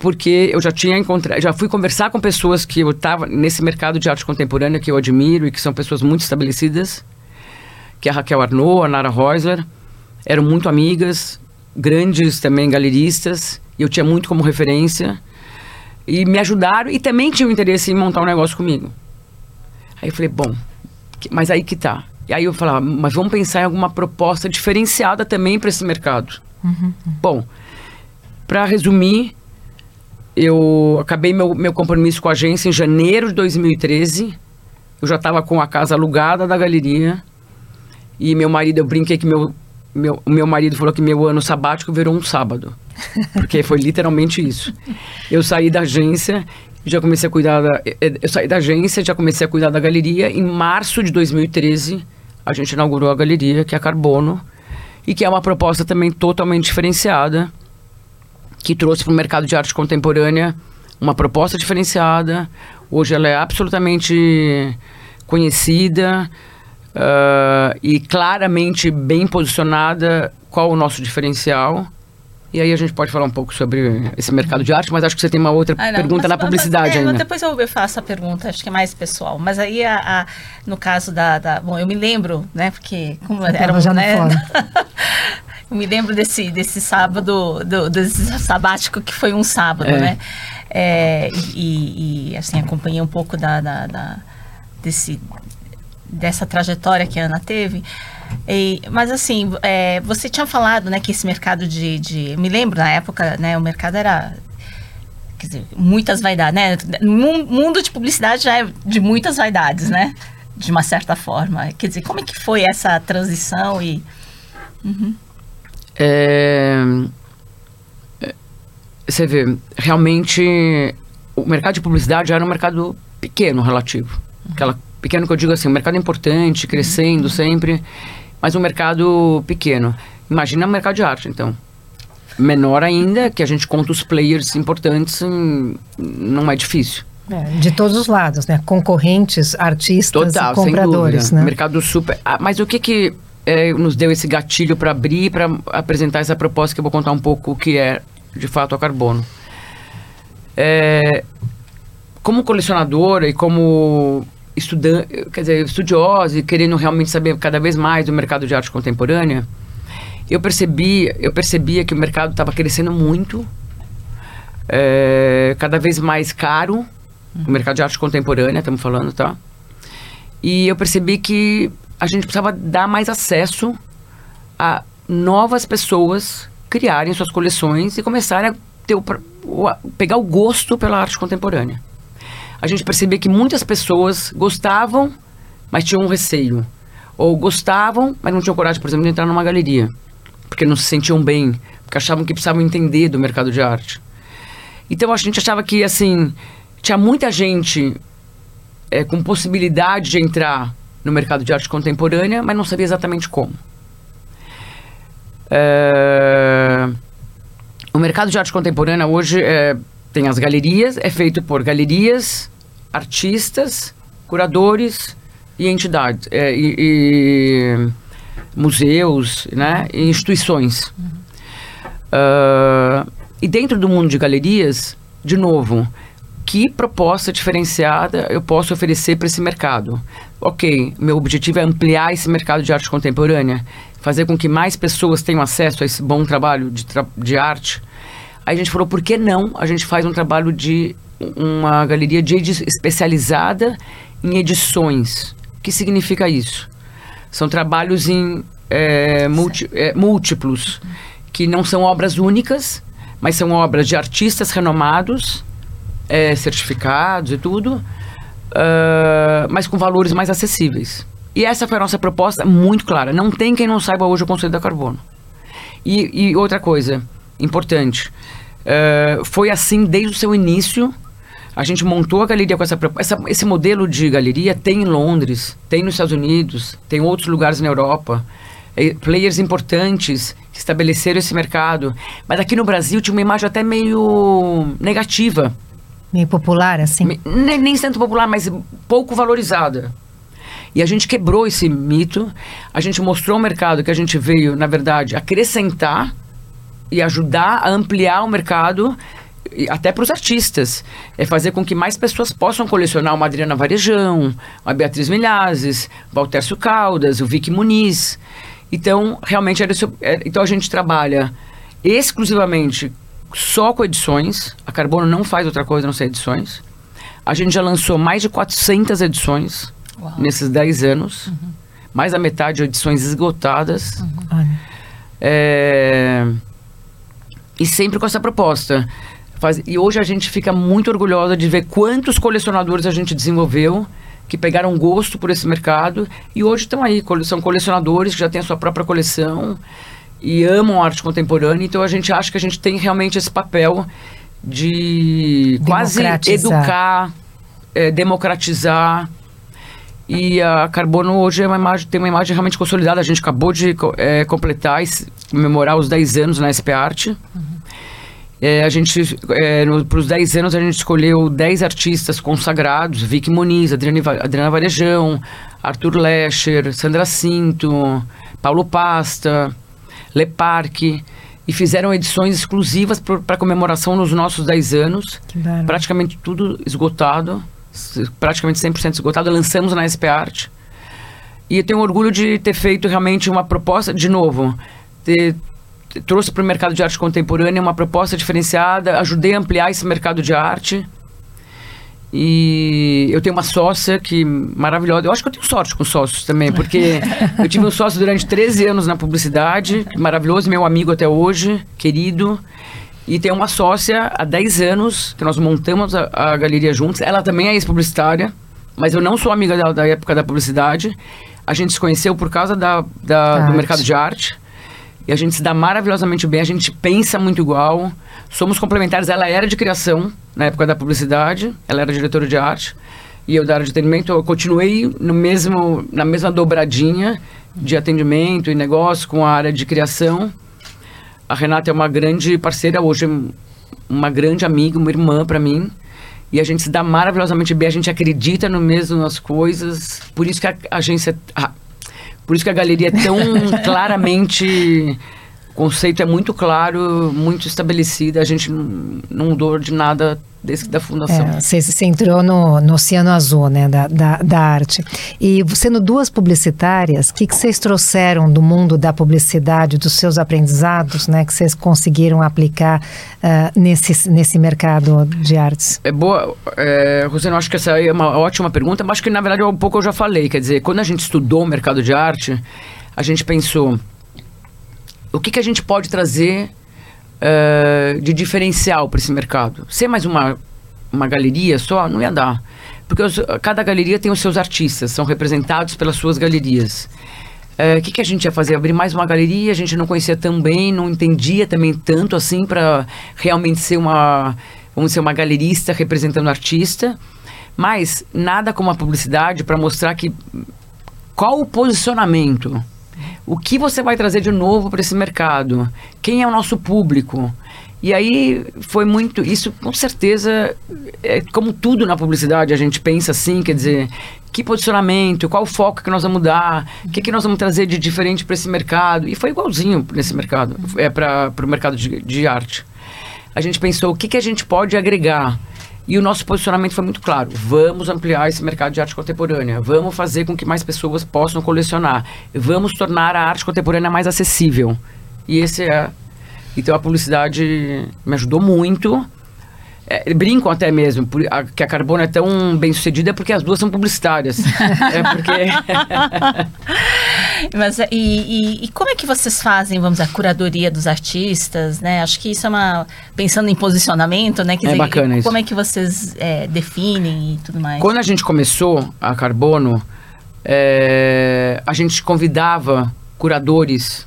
Porque eu já tinha encontrado, já fui conversar com pessoas que eu estava nesse mercado de arte contemporânea que eu admiro e que são pessoas muito estabelecidas, que é a Raquel Arnaud, a Nara Reusler, eram muito amigas, grandes também galeristas, e eu tinha muito como referência, e me ajudaram e também tinham interesse em montar um negócio comigo. Aí eu falei, bom, mas aí que tá. E aí eu falava, mas vamos pensar em alguma proposta diferenciada também para esse mercado. Uhum. Bom, para resumir, eu acabei meu, meu compromisso com a agência em janeiro de 2013. Eu já estava com a casa alugada da galeria. E meu marido, eu brinquei que meu, meu, meu marido falou que meu ano sabático virou um sábado. Porque foi literalmente isso. Eu saí da agência já comecei a cuidar da. Eh, eh, eu saí da agência, já comecei a cuidar da galeria. Em março de 2013, a gente inaugurou a galeria, que é a Carbono, e que é uma proposta também totalmente diferenciada, que trouxe para o mercado de arte contemporânea uma proposta diferenciada. Hoje ela é absolutamente conhecida uh, e claramente bem posicionada. Qual o nosso diferencial? E aí a gente pode falar um pouco sobre esse mercado de arte, mas acho que você tem uma outra ah, pergunta mas, na publicidade mas, é, ainda. Depois eu, faço a pergunta, acho que é mais pessoal. Mas aí, a, a, no caso da, da, Bom, eu me lembro, né? Porque como era já né, Eu me lembro desse, desse sábado, do, desse sabático que foi um sábado, É. né? É, e, e, assim, acompanhei um pouco da, da, da- desse, dessa trajetória que a Ana teve. E- mas assim, é, você tinha falado, né, que esse mercado de, de- me lembro na época, né, o mercado era quer dizer, muitas vaidades, né? Mundo de publicidade já é de muitas vaidades, né? De uma certa forma. Quer dizer, como é que foi essa transição e É, é, Você vê, realmente o mercado de publicidade era um mercado pequeno relativo. Aquela, pequeno que eu digo assim, um mercado importante, crescendo sempre, mas um mercado pequeno. Imagina o mercado de arte, então. Menor ainda, que a gente conta os players importantes, não é difícil. É, de todos os lados, né? Concorrentes, artistas Total, e compradores, né? Mercado super. Ah, mas o que que é, nos deu esse gatilho para abrir, para apresentar essa proposta que eu vou contar um pouco o que é de fato a carbono? É, como colecionadora e como estudante, quer dizer, estudiosa e querendo realmente saber cada vez mais do mercado de arte contemporânea, eu percebi, eu percebia que o mercado estava crescendo muito, é, cada vez mais caro, o mercado de arte contemporânea, estamos falando, tá? E eu percebi que a gente precisava dar mais acesso a novas pessoas criarem suas coleções e começarem a ter o, pegar o gosto pela arte contemporânea. A gente percebia que muitas pessoas gostavam, mas tinham um receio. Ou gostavam, mas não tinham coragem, por exemplo, de entrar numa galeria. Porque não se sentiam bem, porque achavam que precisavam entender do mercado de arte. Então a gente achava que, assim, tinha muita gente é, com possibilidade de entrar no mercado de arte contemporânea, mas não sabia exatamente como. É, o mercado de arte contemporânea hoje é, tem as galerias, é feito por galerias, artistas, curadores e entidades, é, e, e museus, né, e instituições. Ah, e dentro do mundo de galerias, de novo, que proposta diferenciada eu posso oferecer para esse mercado? Ok, meu objetivo é ampliar esse mercado de arte contemporânea, fazer com que mais pessoas tenham acesso a esse bom trabalho de, tra- de arte. Aí a gente falou, por que não a gente faz um trabalho de uma galeria de especializada em edições? O que significa isso? São trabalhos em é, é, múltiplos, que não são obras únicas, mas são obras de artistas renomados, é, certificados e tudo, ah, mas com valores mais acessíveis. E essa foi a nossa proposta muito clara. Não tem quem não saiba hoje o conceito da carbono. E, e outra coisa importante, eh, foi assim desde o seu início. A gente montou a galeria com essa, pro- essa esse modelo de galeria tem em Londres, tem nos Estados Unidos, tem outros lugares na Europa. Eh, players importantes que estabeleceram esse mercado. Mas aqui no Brasil tinha uma imagem até meio negativa. Meio popular, assim. Nem, nem tanto popular, mas pouco valorizada. E a gente quebrou esse mito, a gente mostrou ao mercado que a gente veio, na verdade, acrescentar e ajudar a ampliar o mercado, até para os artistas. É fazer com que mais pessoas possam colecionar uma Adriana Varejão, a Beatriz Milhazes, Valtércio Caldas, o Vicky Muniz. Então, realmente, era isso, é, então a gente trabalha exclusivamente só com edições. A Carbono não faz outra coisa a não ser edições. A gente já lançou mais de 400 edições Uau. nesses 10 anos. Mais da metade de edições esgotadas. Olha. É, E sempre com essa proposta. Faz- E hoje a gente fica muito orgulhosa de ver quantos colecionadores a gente desenvolveu que pegaram gosto por esse mercado e hoje estão aí, são colecionadores que já têm a sua própria coleção e amam arte contemporânea. Então a gente acha que a gente tem realmente esse papel de quase educar, é, democratizar. E a Carbono hoje é uma imagem, tem uma imagem realmente consolidada. A gente acabou de é, completar, e comemorar os 10 anos na SP Arte. É, a gente, para os 10 anos, a gente escolheu 10 artistas consagrados: Vicky Muniz, Adriana, Adriana Varejão, Arthur Lescher, Sandra Cinto, Paulo Pasta, Leparque. E fizeram edições exclusivas para comemoração nos nossos 10 anos praticamente tudo esgotado, praticamente 100% esgotado, lançamos na SP Arte. E eu tenho orgulho de ter feito realmente uma proposta, de novo, ter trouxe para o mercado de arte contemporânea uma proposta diferenciada, ajudei a ampliar esse mercado de arte. E eu tenho uma sócia que maravilhosa. Eu acho que eu tenho sorte com sócios também, porque eu tive um sócio durante 13 anos na publicidade, maravilhoso, meu amigo até hoje, querido. E tem uma sócia há 10 anos, que nós montamos a, a galeria juntos. Ela também é ex-publicitária, mas eu não sou amiga dela da época da publicidade. A gente se conheceu por causa da, da do mercado de arte. E a gente se dá maravilhosamente bem, a gente pensa muito igual, somos complementares. Ela era de criação na época da publicidade, ela era diretora de arte, e eu da área de atendimento. Eu continuei no mesmo, na mesma dobradinha de atendimento e negócio com a área de criação. A Renata é uma grande parceira hoje, uma grande amiga, uma irmã para mim. E a gente se dá maravilhosamente bem, a gente acredita no mesmo nas coisas. Por isso que a agência. A, por isso que a galeria é tão claramente. O conceito é muito claro, muito estabelecido. A gente não, não mudou de nada desde da fundação. É, você, você, entrou no, no Oceano Azul, né, da, da, da arte. E sendo duas publicitárias, o que, que vocês trouxeram do mundo da publicidade, dos seus aprendizados, né, que vocês conseguiram aplicar uh, nesse, nesse mercado de artes? É boa, é, Rosana, eu acho que essa é uma ótima pergunta, mas acho que na verdade um pouco eu já falei. Quer dizer, quando a gente estudou o mercado de arte, a gente pensou o que, que a gente pode trazer uh, de diferencial para esse mercado. Ser mais uma, uma galeria só não ia dar. Porque os, cada galeria tem os seus artistas, são representados pelas suas galerias. O uh, que, que a gente ia fazer? Abrir mais uma galeria, a gente não conhecia tão bem, não entendia também tanto assim para realmente ser uma, vamos ser uma galerista representando artista. Mas nada como a publicidade para mostrar que qual o posicionamento o que você vai trazer de novo para esse mercado? Quem é o nosso público? E aí foi muito. Isso com certeza, é, como tudo na publicidade, a gente pensa assim, quer dizer, que posicionamento, qual o foco que nós vamos dar, o que, que nós vamos trazer de diferente para esse mercado. E foi igualzinho nesse mercado, é para o mercado de, de arte. A gente pensou o que, que a gente pode agregar e o nosso posicionamento foi muito claro: vamos ampliar esse mercado de arte contemporânea, vamos fazer com que mais pessoas possam colecionar, vamos tornar a arte contemporânea mais acessível. E esse é. Então a publicidade me ajudou muito é, brincam até mesmo por, a, que a Carbono é tão bem sucedida porque as duas são publicitárias. é porque. Mas e, e, e, como é que vocês fazem, vamos, a curadoria dos artistas, né? Acho que isso é uma. Pensando em posicionamento, né? Quer é dizer, bacana isso. Como é que vocês é, definem e tudo mais? Quando a gente começou a Carbono, é, a gente convidava curadores,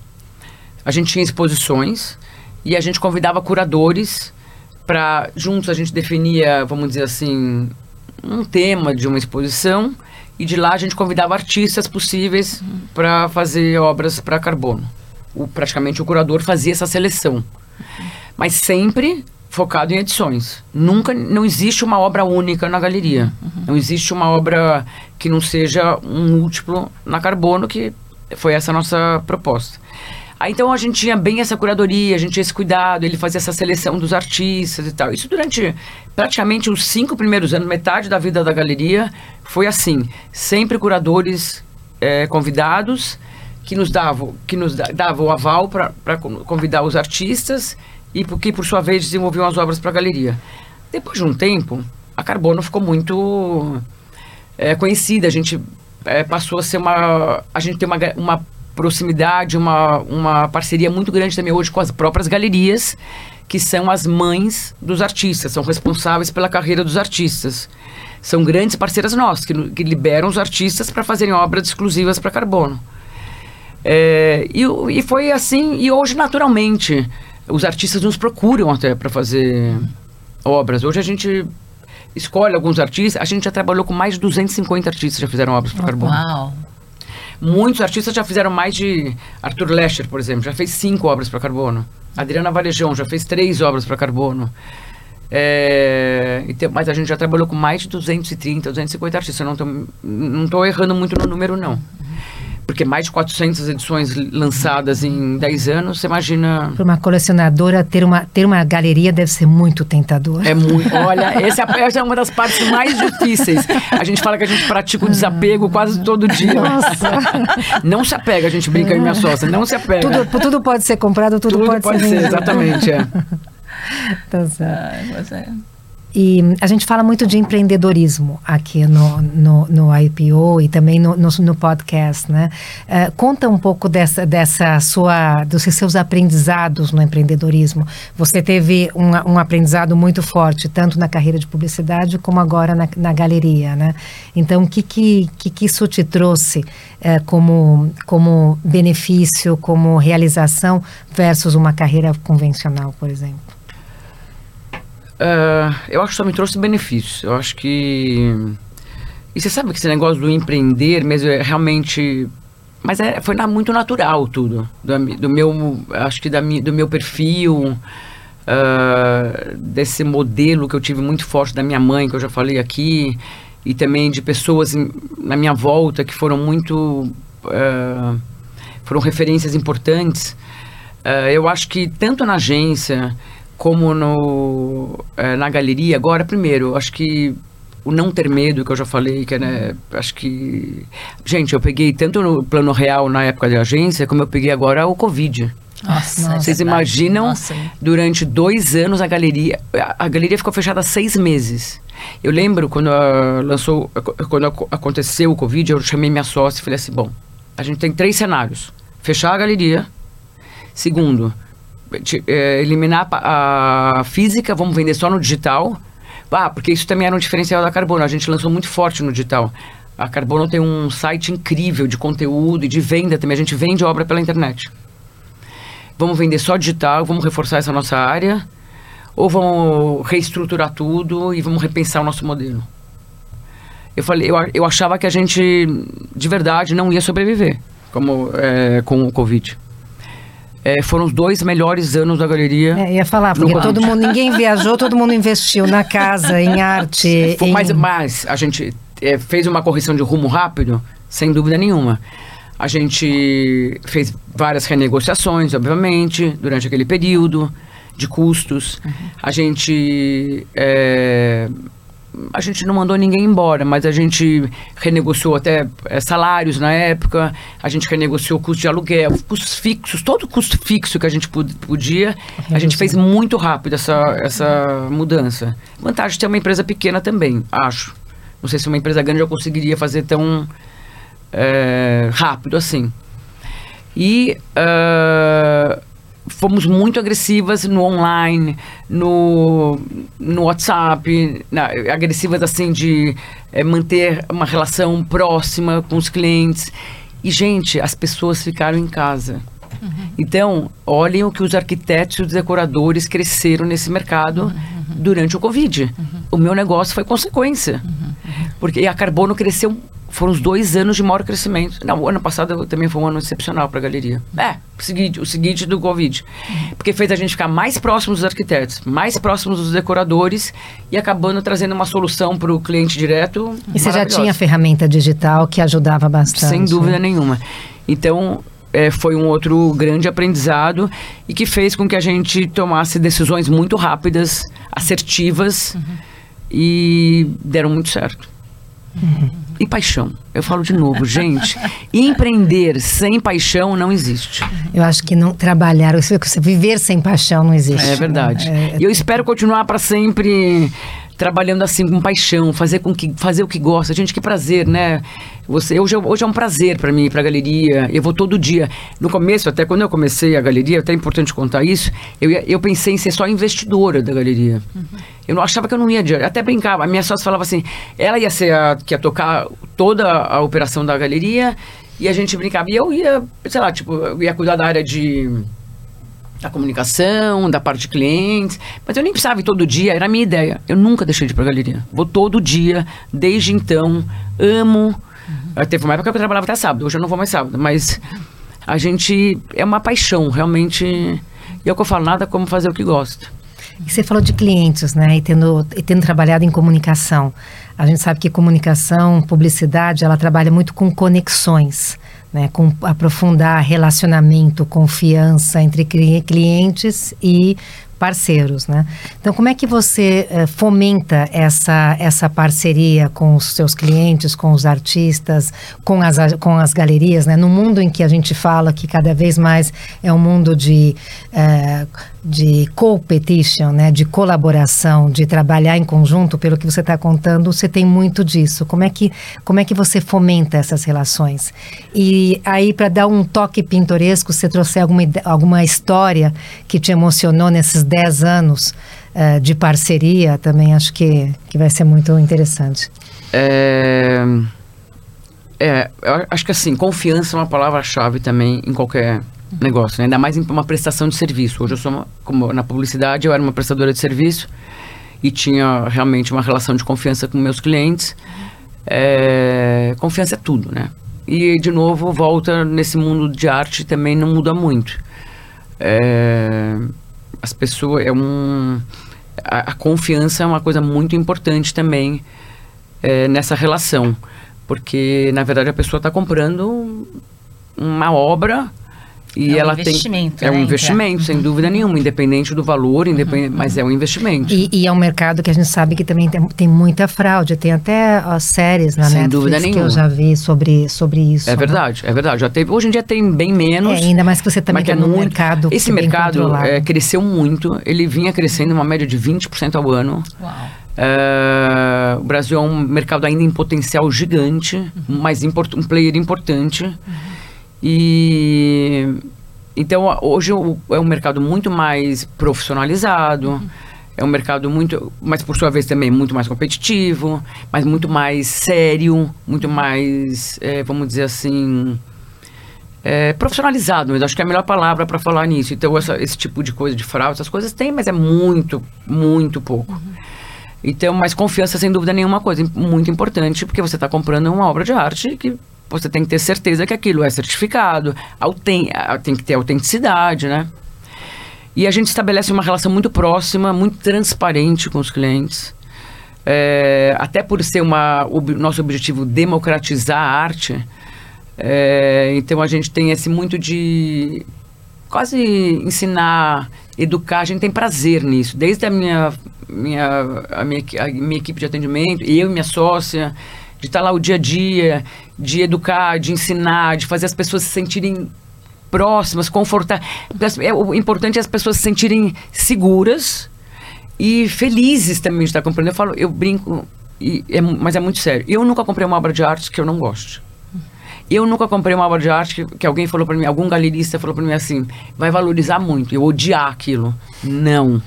a gente tinha exposições e a gente convidava curadores para juntos a gente definia, vamos dizer assim, um tema de uma exposição e de lá a gente convidava artistas possíveis para fazer obras para carbono. O, praticamente o curador fazia essa seleção. Mas sempre focado em edições. Nunca, não existe uma obra única na galeria. Uhum. Não existe uma obra que não seja um múltiplo na carbono, que foi essa nossa proposta. Aí, então a gente tinha bem essa curadoria, a gente tinha esse cuidado, ele fazia essa seleção dos artistas e tal. Isso durante praticamente os cinco primeiros anos, metade da vida da galeria, foi assim. Sempre curadores é, convidados que nos davam, que nos davam o aval para convidar os artistas e que, por sua vez, desenvolviam as obras para a galeria. Depois de um tempo, a Carbono ficou muito é, conhecida. A gente é, passou a ser uma. A gente tem uma, uma proximidade, uma, uma parceria muito grande também hoje com as próprias galerias, que são as mães dos artistas, são responsáveis pela carreira dos artistas. São grandes parceiras nossas, que, que liberam os artistas para fazerem obras exclusivas para carbono. É, e, e foi assim, e hoje, naturalmente, os artistas nos procuram até para fazer obras. Hoje a gente escolhe alguns artistas, a gente já trabalhou com mais de 250 artistas que já fizeram obras para carbono. Uau! Muitos artistas já fizeram mais de. Arthur Lescher, por exemplo, já fez cinco obras para carbono. Adriana Varejão já fez três obras para carbono. É, mas a gente já trabalhou com mais de 230, 250 artistas. Eu não estou errando muito no número, não. Porque mais de 400 edições lançadas em 10 anos, você imagina... Para uma colecionadora, ter uma, ter uma galeria deve ser muito tentador. É muito. Olha, essa é, essa é uma das partes mais difíceis. A gente fala que a gente pratica o desapego quase todo dia. Nossa. Não se apega, a gente brinca aí, minha sócia, não se apega. Tudo, tudo pode ser comprado, tudo, Tudo pode, pode ser ser, exatamente, é. Tá certo. Mas é. E a gente fala muito de empreendedorismo aqui no, no, no IPO e também no, no, no podcast, né? Eh, conta um pouco dessa, dessa sua, dos seus aprendizados no empreendedorismo. Você teve um, um aprendizado muito forte, tanto na carreira de publicidade como agora na, na galeria, né? Então, o que, que, que, isso te trouxe eh, como, como benefício, como realização versus uma carreira convencional, por exemplo? Ah, eu acho que só me trouxe benefícios. Eu acho que. E você sabe que esse negócio do empreender mesmo é realmente. Mas é, foi muito natural tudo. Do, do meu. Acho que da, do meu perfil. ah, desse modelo que eu tive muito forte da minha mãe, que eu já falei aqui. E também de pessoas em- na minha volta que foram muito. ah, foram referências importantes. Ah, eu acho que tanto na agência como no, eh, na galeria, agora, primeiro, acho que o não ter medo, que eu já falei, que é, né, acho que... Gente, eu peguei tanto no plano real na época da agência, como eu peguei agora o Covid. Nossa, é Vocês verdade. imaginam, Nossa, durante dois anos a galeria... A, a galeria ficou fechada seis meses. Eu lembro quando ah, lançou... Quando ac- aconteceu o Covid, eu chamei minha sócia e falei assim, bom, a gente tem três cenários. Fechar a galeria. Segundo, eliminar a física, vamos vender só no digital. Ah, porque isso também era um diferencial da Carbono. A gente lançou muito forte no digital. A Carbono tem um site incrível de conteúdo e de venda também. A gente vende obra pela internet. Vamos vender só digital, vamos reforçar essa nossa área. Ou vamos reestruturar tudo e vamos repensar o nosso modelo. Eu falei, eu, eu achava que a gente de verdade não ia sobreviver como eh, com o Covid. Eh, foram os dois melhores anos da galeria. É, ia falar, porque todo mundo, ninguém viajou, todo mundo investiu na casa, em arte. Foi em... mais, mas a gente eh, fez uma correção de rumo rápido, sem dúvida nenhuma. A gente fez várias renegociações, obviamente, durante aquele período de custos. A gente eh, a gente não mandou ninguém embora, mas a gente renegociou até eh, salários na época, a gente renegociou custo de aluguel, custos fixos, todo custo fixo que a gente podia, a gente fez muito rápido essa, essa mudança. Vantagem de ter uma empresa pequena também, acho. Não sei se uma empresa grande eu conseguiria fazer tão eh, rápido assim. E ah, fomos muito agressivas no online, no, no WhatsApp, na- agressivas assim de eh, manter uma relação próxima com os clientes. E, gente, as pessoas ficaram em casa. Então, olhem o que os arquitetos e os decoradores cresceram nesse mercado durante o Covid. O meu negócio foi consequência. Porque a Carbono cresceu, foram os dois anos de maior crescimento. Não, o ano passado também foi um ano excepcional para a galeria. É, o seguinte, o seguinte do Covid. Porque fez a gente ficar mais próximos dos arquitetos, mais próximos dos decoradores e acabando trazendo uma solução para o cliente direto. E você já tinha ferramenta digital que ajudava bastante. Sem dúvida nenhuma. Então, é, foi um outro grande aprendizado e que fez com que a gente tomasse decisões muito rápidas, assertivas e deram muito certo. E paixão. Eu falo de novo, gente. empreender sem paixão não existe. Eu acho que não trabalhar, viver sem paixão não existe. É verdade. É, E eu espero continuar para sempre trabalhando assim com paixão, fazer com que fazer o que gosta. Gente, que prazer, né? Você hoje, é- hoje é um prazer para mim ir para galeria. Eu vou todo dia. No começo, até quando eu comecei a galeria, até é importante contar isso, eu, eu pensei em ser só investidora da galeria. Eu não achava que eu não ia adiante. Até brincava. A minha sócia falava assim, ela ia ser a que ia tocar toda a operação da galeria e a gente brincava. E eu ia, sei lá, tipo, eu ia cuidar da área de da comunicação, da parte de clientes, mas eu nem precisava ir todo dia, era a minha ideia. Eu nunca deixei de ir pra galeria. Vou todo dia, desde então, amo. Ah, Teve uma época que eu trabalhava até sábado, hoje eu não vou mais sábado, mas a gente é uma paixão, realmente. E é o que eu falo, nada como fazer o que gosta. E você falou de clientes, né? E tendo, e tendo trabalhado em comunicação. A gente sabe que comunicação, publicidade, ela trabalha muito com conexões. Né, com aprofundar relacionamento, confiança entre clientes e parceiros, né? Então, como é que você eh, fomenta essa, essa parceria com os seus clientes, com os artistas, com as, com as galerias, né? No mundo em que a gente fala que cada vez mais é um mundo de, eh, de competition, né? De colaboração, de trabalhar em conjunto, pelo que você está contando, você tem muito disso. Como é que, como é que você fomenta essas relações? E aí, para dar um toque pintoresco, você trouxe alguma, alguma história que te emocionou nesses 10 anos uh, de parceria, também acho que, que vai ser muito interessante. É, é, acho que assim, confiança é uma palavra-chave também em qualquer negócio, né? ainda mais em uma prestação de serviço. Hoje eu sou, uma, como na publicidade, eu era uma prestadora de serviço e tinha realmente uma relação de confiança com meus clientes. É, confiança é tudo, né? E, de novo, volta nesse mundo de arte também não muda muito. É, as pessoas é um a, a, confiança é uma coisa muito importante também é, nessa relação porque na verdade a pessoa está comprando uma obra e é um ela investimento, tem é um né, investimento André? sem dúvida nenhuma independente do valor independente, mas é um investimento E, e é um mercado que a gente sabe que também tem, tem muita fraude. Tem até ó, séries na Sem Netflix dúvida que eu já vi sobre, sobre isso. é né? verdade é verdade já teve hoje em dia tem bem menos É, ainda mais que você também mas que está é muito- mercado esse bem mercado é, cresceu muito ele vinha crescendo uma média de 20% ao ano Uau. É, o Brasil é um mercado ainda em potencial gigante, mas import, um player importante. E então hoje é um mercado muito mais profissionalizado. É um mercado muito, mas por sua vez também muito mais competitivo, mas muito mais sério, muito mais, é, vamos dizer assim, é, profissionalizado, mas acho que é a melhor palavra para falar nisso. Então, essa- esse tipo de coisa de fraude, essas coisas tem, mas é muito, muito pouco. Então, mas confiança, sem dúvida nenhuma, coisa im- muito importante, porque você está comprando uma obra de arte que você tem que ter certeza que aquilo é certificado, ah, tem que ter autenticidade, né? E a gente estabelece uma relação muito próxima, muito transparente com os clientes. É, até por ser uma, o nosso objetivo democratizar a arte, é, então a gente tem esse muito de quase ensinar, educar, a gente tem prazer nisso. Desde a minha, minha, a minha, a minha equipe de atendimento, eu e minha sócia, de estar lá o dia a dia, de educar, de ensinar, de fazer as pessoas se sentirem próximas, as- é, o importante é as pessoas se sentirem seguras e felizes também de estar comprando. Eu falo, eu brinco, é mas é muito sério. Eu nunca comprei uma obra de arte que eu não goste. Eu nunca comprei uma obra de arte que, que alguém falou pra mim, algum galerista falou pra mim assim, vai valorizar muito, eu odiar aquilo. Não.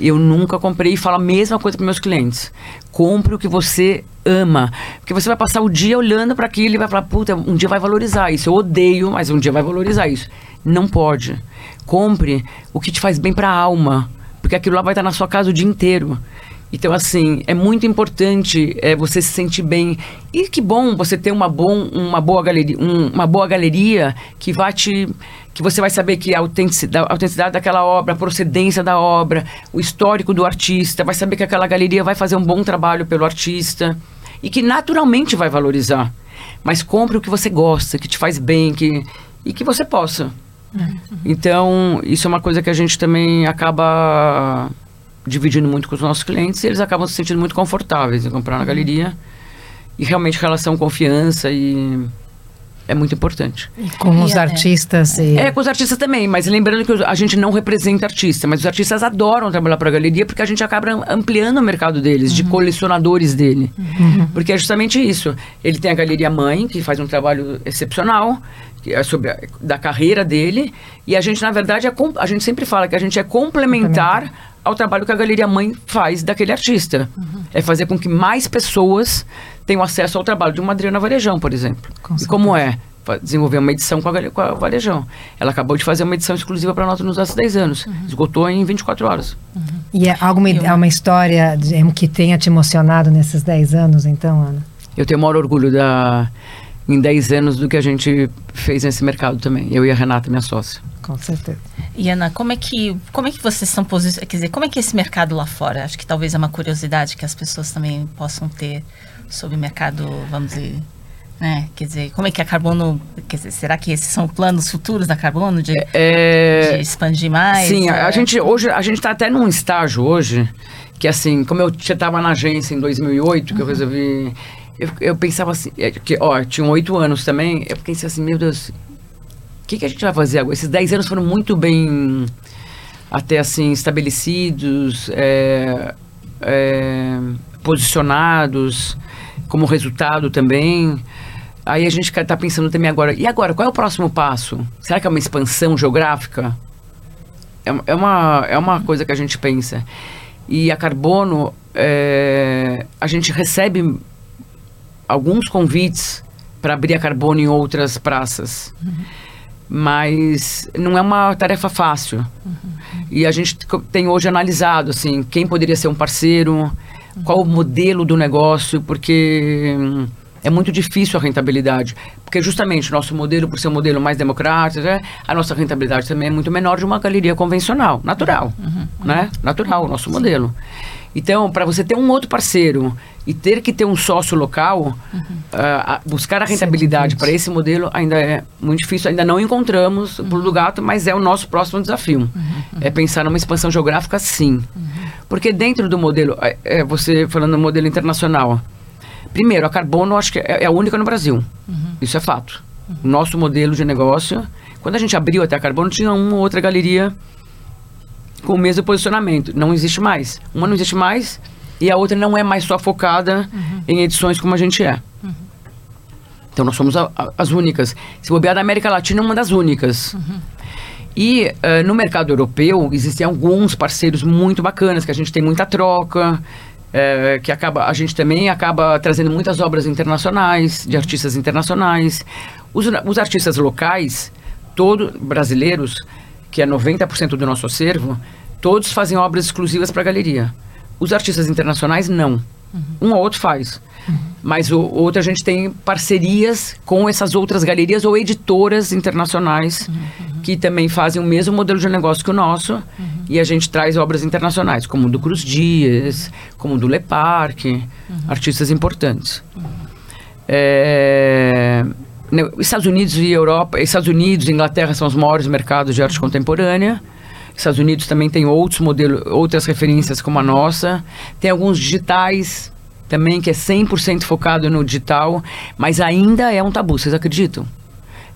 Eu nunca comprei e falo a mesma coisa para meus clientes. Compre o que você ama. Porque você vai passar o dia olhando para aquilo e vai falar, puta, um dia vai valorizar isso. Eu odeio, mas um dia vai valorizar isso. Não pode. Compre o que te faz bem para a alma. Porque aquilo lá vai estar na sua casa o dia inteiro. Então, assim, é muito importante é, você se sentir bem. E que bom você ter uma, bom, uma, boa, galeria, um- uma boa galeria que vai te. que você vai saber que a autenticidade, a autenticidade daquela obra, a procedência da obra, o histórico do artista, vai saber que aquela galeria vai fazer um bom trabalho pelo artista e que naturalmente vai valorizar. Mas compre o que você gosta, que te faz bem, que, e que você possa. Então, isso é uma coisa que a gente também acaba dividindo muito com os nossos clientes e eles acabam se sentindo muito confortáveis em comprar na galeria. E realmente relação confiança e é muito importante. Com os E, é, artistas e... É, com os artistas também, mas lembrando que a gente não representa artista, mas os artistas adoram trabalhar para a galeria porque a gente acaba ampliando o mercado deles, de colecionadores dele. Porque é justamente isso. Ele tem a galeria mãe, que faz um trabalho excepcional, que é sobre a, da carreira dele, e a gente, na verdade, é, a gente sempre fala que a gente é complementar ao trabalho que a galeria mãe faz daquele artista. É fazer com que mais pessoas tenham acesso ao trabalho de uma Adriana Varejão, por exemplo. Com e como é? desenvolver uma edição com a, com a Varejão. Ela acabou de fazer uma edição exclusiva para nós nos nossos 10 anos. Esgotou em 24 horas. E é alguma é uma história de- que tenha te emocionado nesses 10 anos, então, Ana? Eu tenho o maior orgulho da, em 10 anos do que a gente fez nesse mercado também. Eu e a Renata, minha sócia. Com certeza. E Ana, como é que como é que vocês estão posicionados? Quer dizer, como é que é esse mercado lá fora? Acho que talvez é uma curiosidade que as pessoas também possam ter sobre o mercado, vamos dizer, né? Quer dizer, como é que a Carbono, quer dizer, será que esses são planos futuros da Carbono de, É, de expandir mais? Sim, a, a É. gente hoje a gente está até num estágio hoje que assim, como eu estava na agência em 2008, que eu resolvi, eu, eu pensava assim, é, que ó, eu tinha oito anos também, eu pensei assim, meu Deus, o que, que a gente vai fazer agora? Esses dez anos foram muito bem até assim estabelecidos, é, é, posicionados como resultado também. Aí a gente está pensando também agora, e agora, qual é o próximo passo? Será que é uma expansão geográfica? É, é uma, é uma coisa que a gente pensa. E a Carbono, é, a gente recebe alguns convites para abrir a Carbono em outras praças. Mas não é uma tarefa fácil. E a gente tem hoje analisado assim, quem poderia ser um parceiro, qual o modelo do negócio, porque hum, é muito difícil a rentabilidade. Porque justamente o nosso modelo, por ser um modelo mais democrático, né, a nossa rentabilidade também é muito menor de uma galeria convencional, natural, né? Natural, o nosso modelo. Então, para você ter um outro parceiro e ter que ter um sócio local, ah, a- buscar a rentabilidade para esse modelo ainda é muito difícil. Ainda não encontramos o pulo do gato, mas é o nosso próximo desafio. É pensar numa expansão geográfica, sim. Porque dentro do modelo, é, é, você falando no modelo internacional, primeiro, a Carbono acho que é, é a única no Brasil. Isso é fato. O nosso modelo de negócio, quando a gente abriu até a Carbono, tinha uma ou outra galeria com o mesmo posicionamento. Não existe mais. Uma não existe mais e a outra não é mais só focada em edições como a gente é. Então nós somos a- a- as únicas. Se bobear da América Latina, é uma das únicas. E eh, no mercado europeu existem alguns parceiros muito bacanas, que a gente tem muita troca, eh, que acaba, a gente também acaba trazendo muitas obras internacionais, de artistas internacionais. Os, os artistas locais, todos brasileiros, que é 90% do nosso acervo, todos fazem obras exclusivas para a galeria. Os artistas internacionais, não. Um ou outro faz. Mas o outro a gente tem parcerias com essas outras galerias ou editoras internacionais que também fazem o mesmo modelo de negócio que o nosso e a gente traz obras internacionais, como o do Cruz Dias, como o do Le Parc, artistas importantes. É, Estados Unidos e Europa, Estados Unidos e Inglaterra são os maiores mercados de arte contemporânea. Estados Unidos também tem outros modelos, outras referências como a nossa. Tem alguns digitais também que é 100% focado no digital, mas ainda é um tabu, vocês acreditam?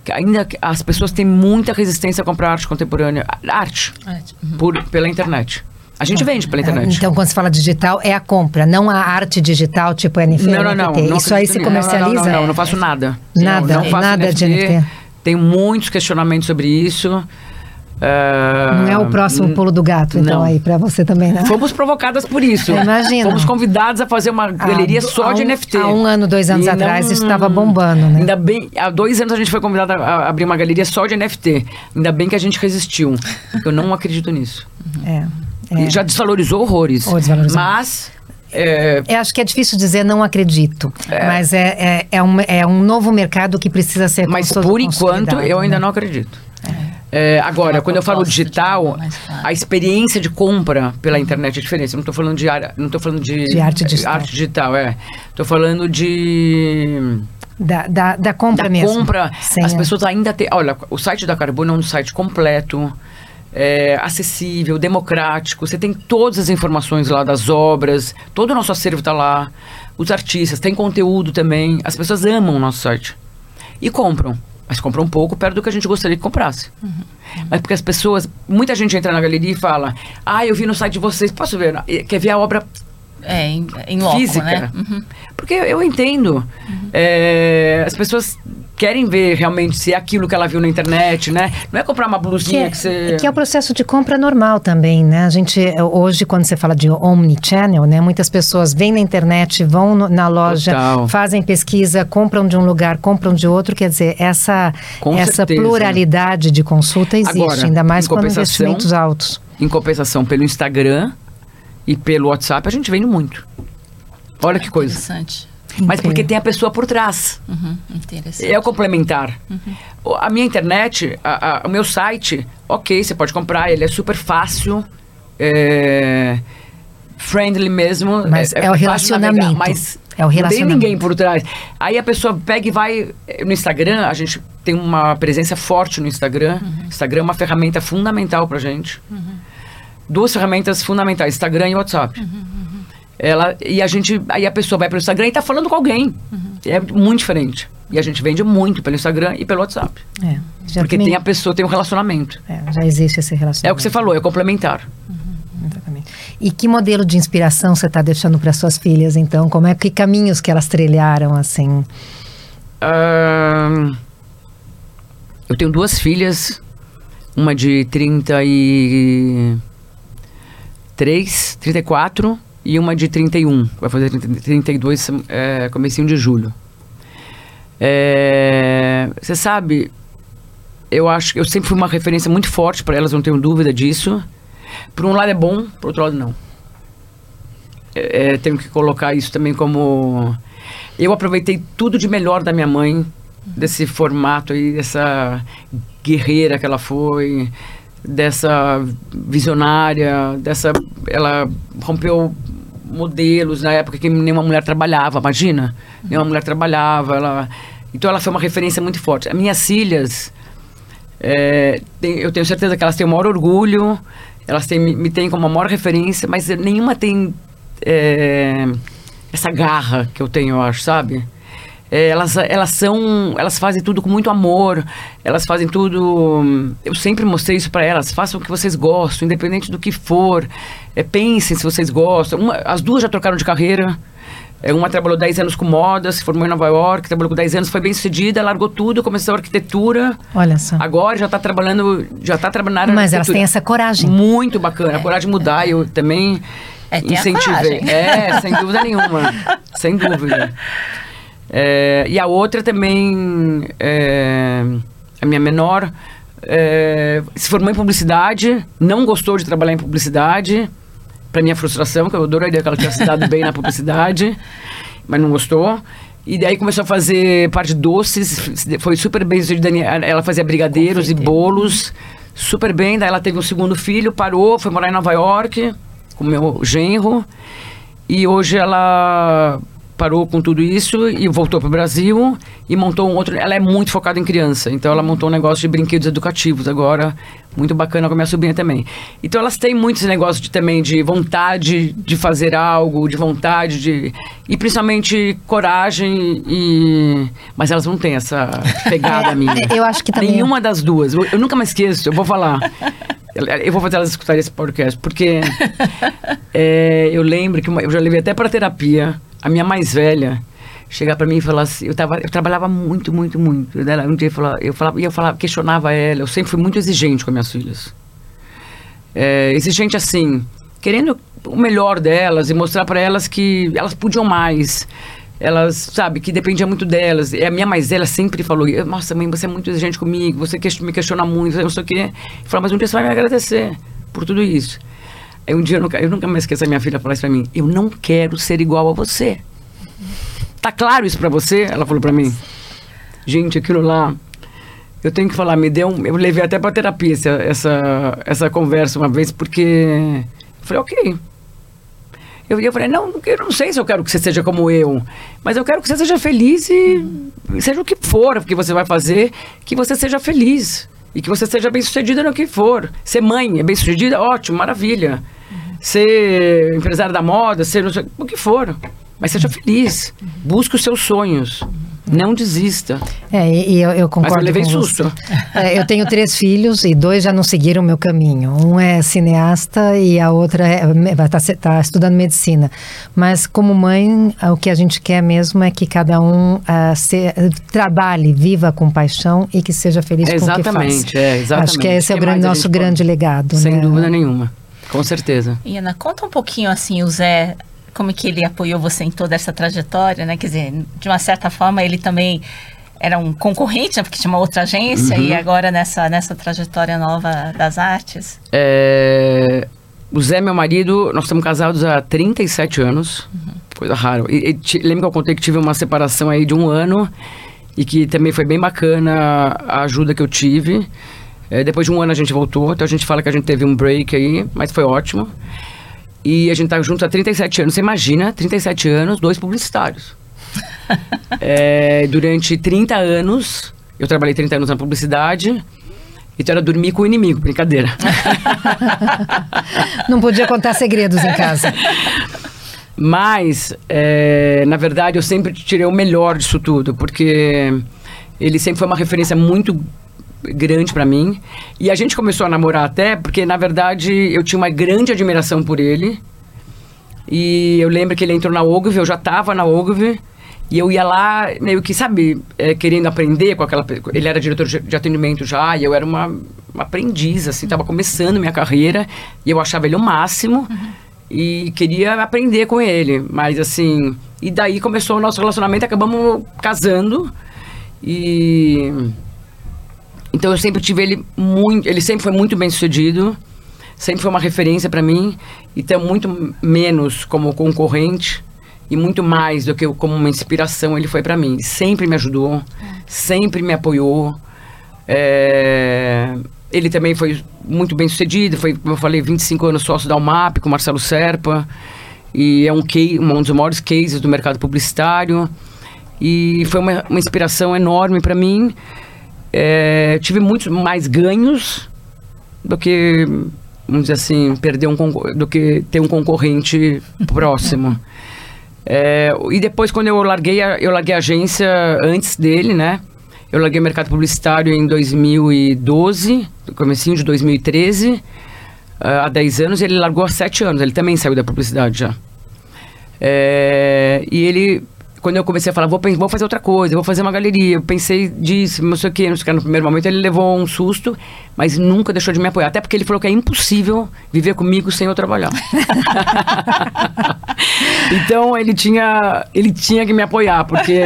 Que ainda as pessoas têm muita resistência a comprar arte contemporânea, a- arte, por, pela internet. A gente vende pela internet. Então, quando se fala digital, é a compra, não a arte digital, tipo NFT. Não, não, não. NFT. não Isso aí se. Não, comercializa? Não, não, não, não faço nada. Nada, não, não faço nada de NFT. Tenho muitos questionamentos sobre isso. Ah, Não é o próximo pulo do gato, então, não. aí, pra você também, né? Fomos provocadas por isso. Eu imagino. Fomos convidados a fazer uma galeria do- só de um- NFT. há um ano, dois anos E atrás, isso estava bombando, né? Ainda bem, há dois anos a gente foi convidada a abrir uma galeria só de NFT. Ainda bem que a gente resistiu. Eu não acredito nisso. É. E Já desvalorizou horrores. Oh, desvalorizou. Mas é, Eu acho que é difícil dizer não acredito, mas é, é, é, um, é um novo mercado que precisa ser Mas por enquanto eu ainda né? não acredito. É, agora, Uma quando eu falo digital, a experiência de compra pela internet é diferente. Eu não estou falando de não tô falando de, De arte digital. arte digital, é. Estou falando de Da, da, da compra da mesmo. compra. Sim, as é. pessoas ainda têm. Olha, o site da Carbono é um site completo, é, acessível, democrático. Você tem todas as informações lá das obras, todo o nosso acervo está lá. Os artistas, tem conteúdo também. As pessoas amam o nosso site. E compram. Mas compram um pouco perto do que a gente gostaria que comprasse. Mas porque as pessoas. Muita gente entra na galeria e fala: Ah, eu vi no site de vocês. Posso ver? Quer ver a obra É, em, em loco, física. né? Uhum. Porque eu entendo. É, as pessoas querem ver realmente se é aquilo que ela viu na internet, né? Não é comprar uma Que blusinha é, que, você. que é o processo de compra normal também, né? A gente, hoje, quando você fala de omnichannel, né? Muitas pessoas vêm na internet, vão no- na loja, Total. fazem pesquisa, compram de um lugar, compram de outro. Quer dizer, essa, Com essa certeza. pluralidade de consulta existe, Agora, ainda mais em quando compensação- investimentos altos. Em compensação, pelo Instagram e pelo WhatsApp, a gente vende muito. Olha que coisa. Interessante. Mas porque tem a pessoa por trás. Uhum, interessante. É o complementar. O- A minha internet, a- a- o meu site, ok, você pode comprar, ele é super fácil, é, friendly mesmo. Mas é o fácil de relacionamento. navegar, Mas É o Não tem relacionamento. ninguém por trás. Aí a pessoa pega e vai eh, no Instagram, a gente tem uma presença forte no Instagram. Uhum. Instagram é uma ferramenta fundamental pra gente. Duas ferramentas fundamentais, Instagram e WhatsApp. Uhum, Ela, e a gente, aí a pessoa vai pro Instagram e tá falando com alguém. Uhum. É muito diferente. E a gente vende muito pelo Instagram e pelo WhatsApp. É, porque me- tem a pessoa, tem um relacionamento. é, já existe esse relacionamento. É o que você falou, é complementar. Exatamente. E que modelo de inspiração você está deixando para suas filhas, então? Como é que caminhos que elas trilharam, assim? Eu tenho duas filhas, uma de 33, 34 e uma de 31. Vai fazer 30 32 é, comecinho de julho. É, Você sabe, eu acho que eu sempre fui uma referência muito forte para elas, não tenho dúvida disso. Por um lado é bom, por outro lado não. É, é, tenho que colocar isso também como eu aproveitei tudo de melhor da minha mãe, desse formato aí, dessa guerreira que ela foi, dessa visionária, dessa. Ela rompeu modelos na época que nenhuma mulher trabalhava, imagina? Nenhuma mulher trabalhava. Ela, então ela foi uma referência muito forte. As minhas filhas, é, tem- eu tenho certeza que elas têm o maior orgulho, elas têm, me, me têm como a maior referência, mas nenhuma tem é, essa garra que eu tenho, eu acho, sabe? É, elas, elas são, elas fazem tudo com muito amor, elas fazem tudo. Eu sempre mostrei isso para elas. Façam o que vocês gostam, independente do que for. É, pensem se vocês gostam. Uma- as duas já trocaram de carreira. É, uma trabalhou 10 anos com moda, se formou em Nova York, trabalhou com 10 anos, foi bem sucedida, largou tudo, começou arquitetura. Olha só. Agora já está trabalhando, já está trabalhando Mas elas têm essa coragem. Muito bacana, a coragem de mudar, eu também É, a incentivei. É, sem dúvida nenhuma. sem dúvida. É, e a outra também, é, a minha menor, é, se formou em publicidade, não gostou de trabalhar em publicidade, para minha frustração, que eu adoraria que ela tivesse se dado bem na publicidade, mas não gostou. E daí começou a fazer parte de doces, foi super bem. Ela fazia brigadeiros e bolos, super bem. Daí ela teve um segundo filho, parou, foi morar em Nova York com meu genro. E hoje ela parou com tudo isso e voltou para o Brasil e montou um outro. Ela é muito focada em criança, então ela montou um negócio de brinquedos educativos agora, muito bacana com a minha sobrinha também. Então elas têm muito esse negócio de, também de vontade de fazer algo, de vontade de. E principalmente coragem e. Mas elas não têm essa pegada minha. Eu acho que também. Nenhuma das duas. Eu, eu nunca mais esqueço, eu vou falar. Eu- Eu vou fazer elas escutarem esse podcast, porque é, eu lembro que uma- eu já levei até para terapia a minha mais velha chegar para mim e falar assim, eu, tava, eu trabalhava muito, muito, muito. Ela um dia eu falava, e eu falava, questionava ela, eu sempre fui muito exigente com as minhas filhas. É, exigente assim, querendo o melhor delas e mostrar para elas que elas podiam mais. Elas, sabe, que dependia muito delas. E a minha mais velha sempre falou: Nossa, mãe, você é muito exigente comigo, você me questiona muito, não sei o quê. Eu falava, mas um dia você vai me agradecer por tudo isso. Aí um dia eu nunca, eu nunca mais esqueço a minha filha falar isso pra mim: Eu não quero ser igual a você. Tá claro isso pra você? Ela falou pra mim. Gente, aquilo lá. Eu tenho que falar, me deu um, Eu levei até pra terapia essa, essa, essa conversa uma vez, porque. Eu falei, ok. Eu, eu falei, não, eu não sei se eu quero que você seja como eu, mas eu quero que você seja feliz e seja o que for que você vai fazer, que você seja feliz. E que você seja bem sucedida no que for. Ser mãe é bem sucedida, ótimo, maravilha. Ser empresária da moda, ser sei- o que for. Mas seja feliz. Busque os seus sonhos. Não desista. É, e, e eu, eu concordo Mas eu levei com susto. você. É, eu tenho três filhos e dois já não seguiram o meu caminho. Um é cineasta e a outra está estudando medicina. Mas como mãe, o que a gente quer mesmo é que cada um ah, se- trabalhe, viva com paixão e que seja feliz com o que faz. Exatamente, é, exatamente. Acho que esse é o grande- nosso grande pode- legado. Sem né? dúvida nenhuma. Com certeza. E Ana, conta um pouquinho assim, o Zé, como que ele apoiou você em toda essa trajetória, né? Quer dizer, de uma certa forma ele também era um concorrente, né? porque tinha uma outra agência, Uhum. e agora nessa, nessa trajetória nova das artes. É, o Zé, meu marido, nós estamos casados há 37 anos. Coisa rara. E, e lembra que eu contei que tive uma separação aí de um ano e que também foi bem bacana a ajuda que eu tive. É, depois de um ano a gente voltou, então a gente fala que a gente teve um break aí, mas foi ótimo. E a gente tá junto há 37 anos. Você imagina, 37 anos, dois publicitários. é, durante 30 anos, eu trabalhei 30 anos na publicidade. Então era dormir com o inimigo, brincadeira. Não podia contar segredos em casa. Mas, é, na verdade, eu sempre tirei o melhor disso tudo, porque ele sempre foi uma referência muito grande para mim. E a gente começou a namorar até porque, na verdade, eu tinha uma grande admiração por ele. E eu lembro que ele entrou na Ogilvy, eu já estava na Ogilvy. E eu ia lá, meio que, sabe, é, querendo aprender com aquela... Ele era diretor de atendimento já, e eu era uma, uma aprendiz, assim, estava começando minha carreira. E eu achava ele o máximo. Uhum. E queria aprender com ele. Mas, assim... E daí começou o nosso relacionamento, acabamos casando. E então eu sempre tive ele muito, ele sempre foi muito bem sucedido, sempre foi uma referência para mim, então muito menos como concorrente e muito mais do que como uma inspiração ele foi para mim. Sempre me ajudou, sempre me apoiou. É, ele também foi muito bem sucedido, foi, como eu falei, 25 anos sócio da UMAP com Marcelo Serpa, e é um, um dos maiores cases do mercado publicitário. E foi uma, uma inspiração enorme para mim. É, tive muitos mais ganhos do que, vamos dizer assim, perder um do que ter um concorrente próximo. É, e depois, quando eu larguei, a, eu larguei a agência antes dele, né? Eu larguei o mercado publicitário em 2012, comecinho de 2013, uh, há 10 anos, ele largou há 7 anos, ele também saiu da publicidade já. É, e ele quando eu comecei a falar, vou, vou fazer outra coisa, vou fazer uma galeria, eu pensei disso, não sei o que, não sei o que, no primeiro momento ele levou um susto, mas nunca deixou de me apoiar. Até porque ele falou que é impossível viver comigo sem eu trabalhar. então ele tinha, ele tinha que me apoiar, porque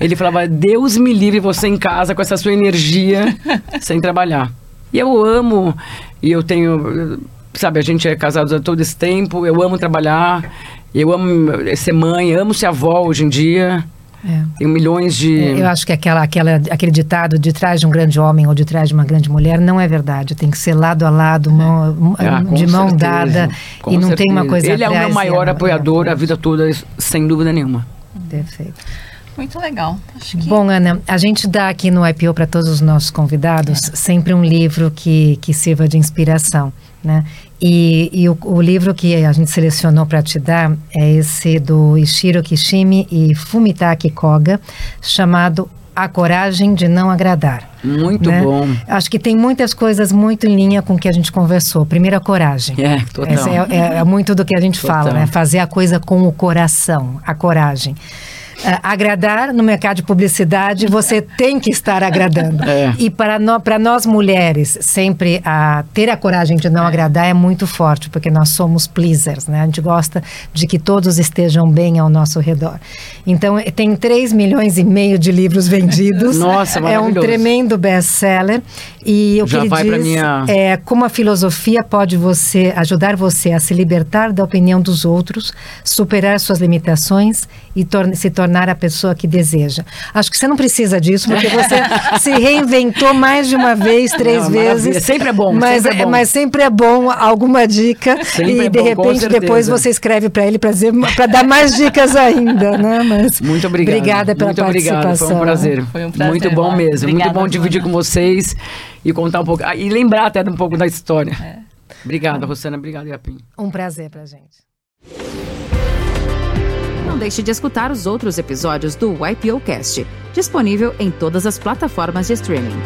ele falava, Deus me livre você em casa com essa sua energia sem trabalhar. E eu amo, e eu tenho, sabe, a gente é casado há todo esse tempo, eu amo trabalhar, eu amo ser mãe, amo ser avó hoje em dia. É. Tenho milhões de. É, eu acho que aquela, aquela, aquele ditado de trás de um grande homem ou de trás de uma grande mulher não é verdade. Tem que ser lado a lado, mão, ah, de mão certeza, dada. E não certeza. tem uma coisa Ele é o meu maior apoiador a vida toda, sem dúvida nenhuma. Perfeito. Muito legal. Que... Bom, Ana, a gente dá aqui no IPO para todos os nossos convidados é. sempre um livro que, que sirva de inspiração. Né? E, e o, o, livro que a gente selecionou para te dar é esse do Ishiro Kishimi e Fumitaki Koga, chamado A Coragem de Não Agradar. Muito né? bom. Acho que tem muitas coisas muito em linha com o que a gente conversou. Primeiro, a coragem. É, total. É, é, é, muito do que a gente total. fala, né? Fazer a coisa com o coração, a coragem agradar no mercado de publicidade, você tem que estar agradando. É. E para, no, para nós mulheres, sempre uh, ter a coragem de não é. agradar é muito forte, porque nós somos pleasers, né? A gente gosta de que todos estejam bem ao nosso redor. Então, tem 3 milhões e meio de livros vendidos. Nossa, É um tremendo best-seller. E o Já que ele diz minha... é como a filosofia pode você ajudar você a se libertar da opinião dos outros, superar suas limitações e se tornar a pessoa que deseja. Acho que você não precisa disso, porque você se reinventou mais de uma vez, três não, vezes. Sempre é bom. Mas sempre é, bom. mas sempre é bom alguma dica sempre e é de bom, repente depois você escreve para ele para dar mais dicas ainda, né? Mas muito obrigado. Obrigada pela muito participação. Obrigado. Foi um prazer. Foi um prazer. Muito bom mesmo. Obrigada, muito bom dividir com vocês e contar um pouco ah, e lembrar até um pouco da história. É. Obrigada, Rosana. Obrigado, Yapim. Um prazer pra gente. Deixe de escutar os outros episódios do YPO Cast, disponível em todas as plataformas de streaming.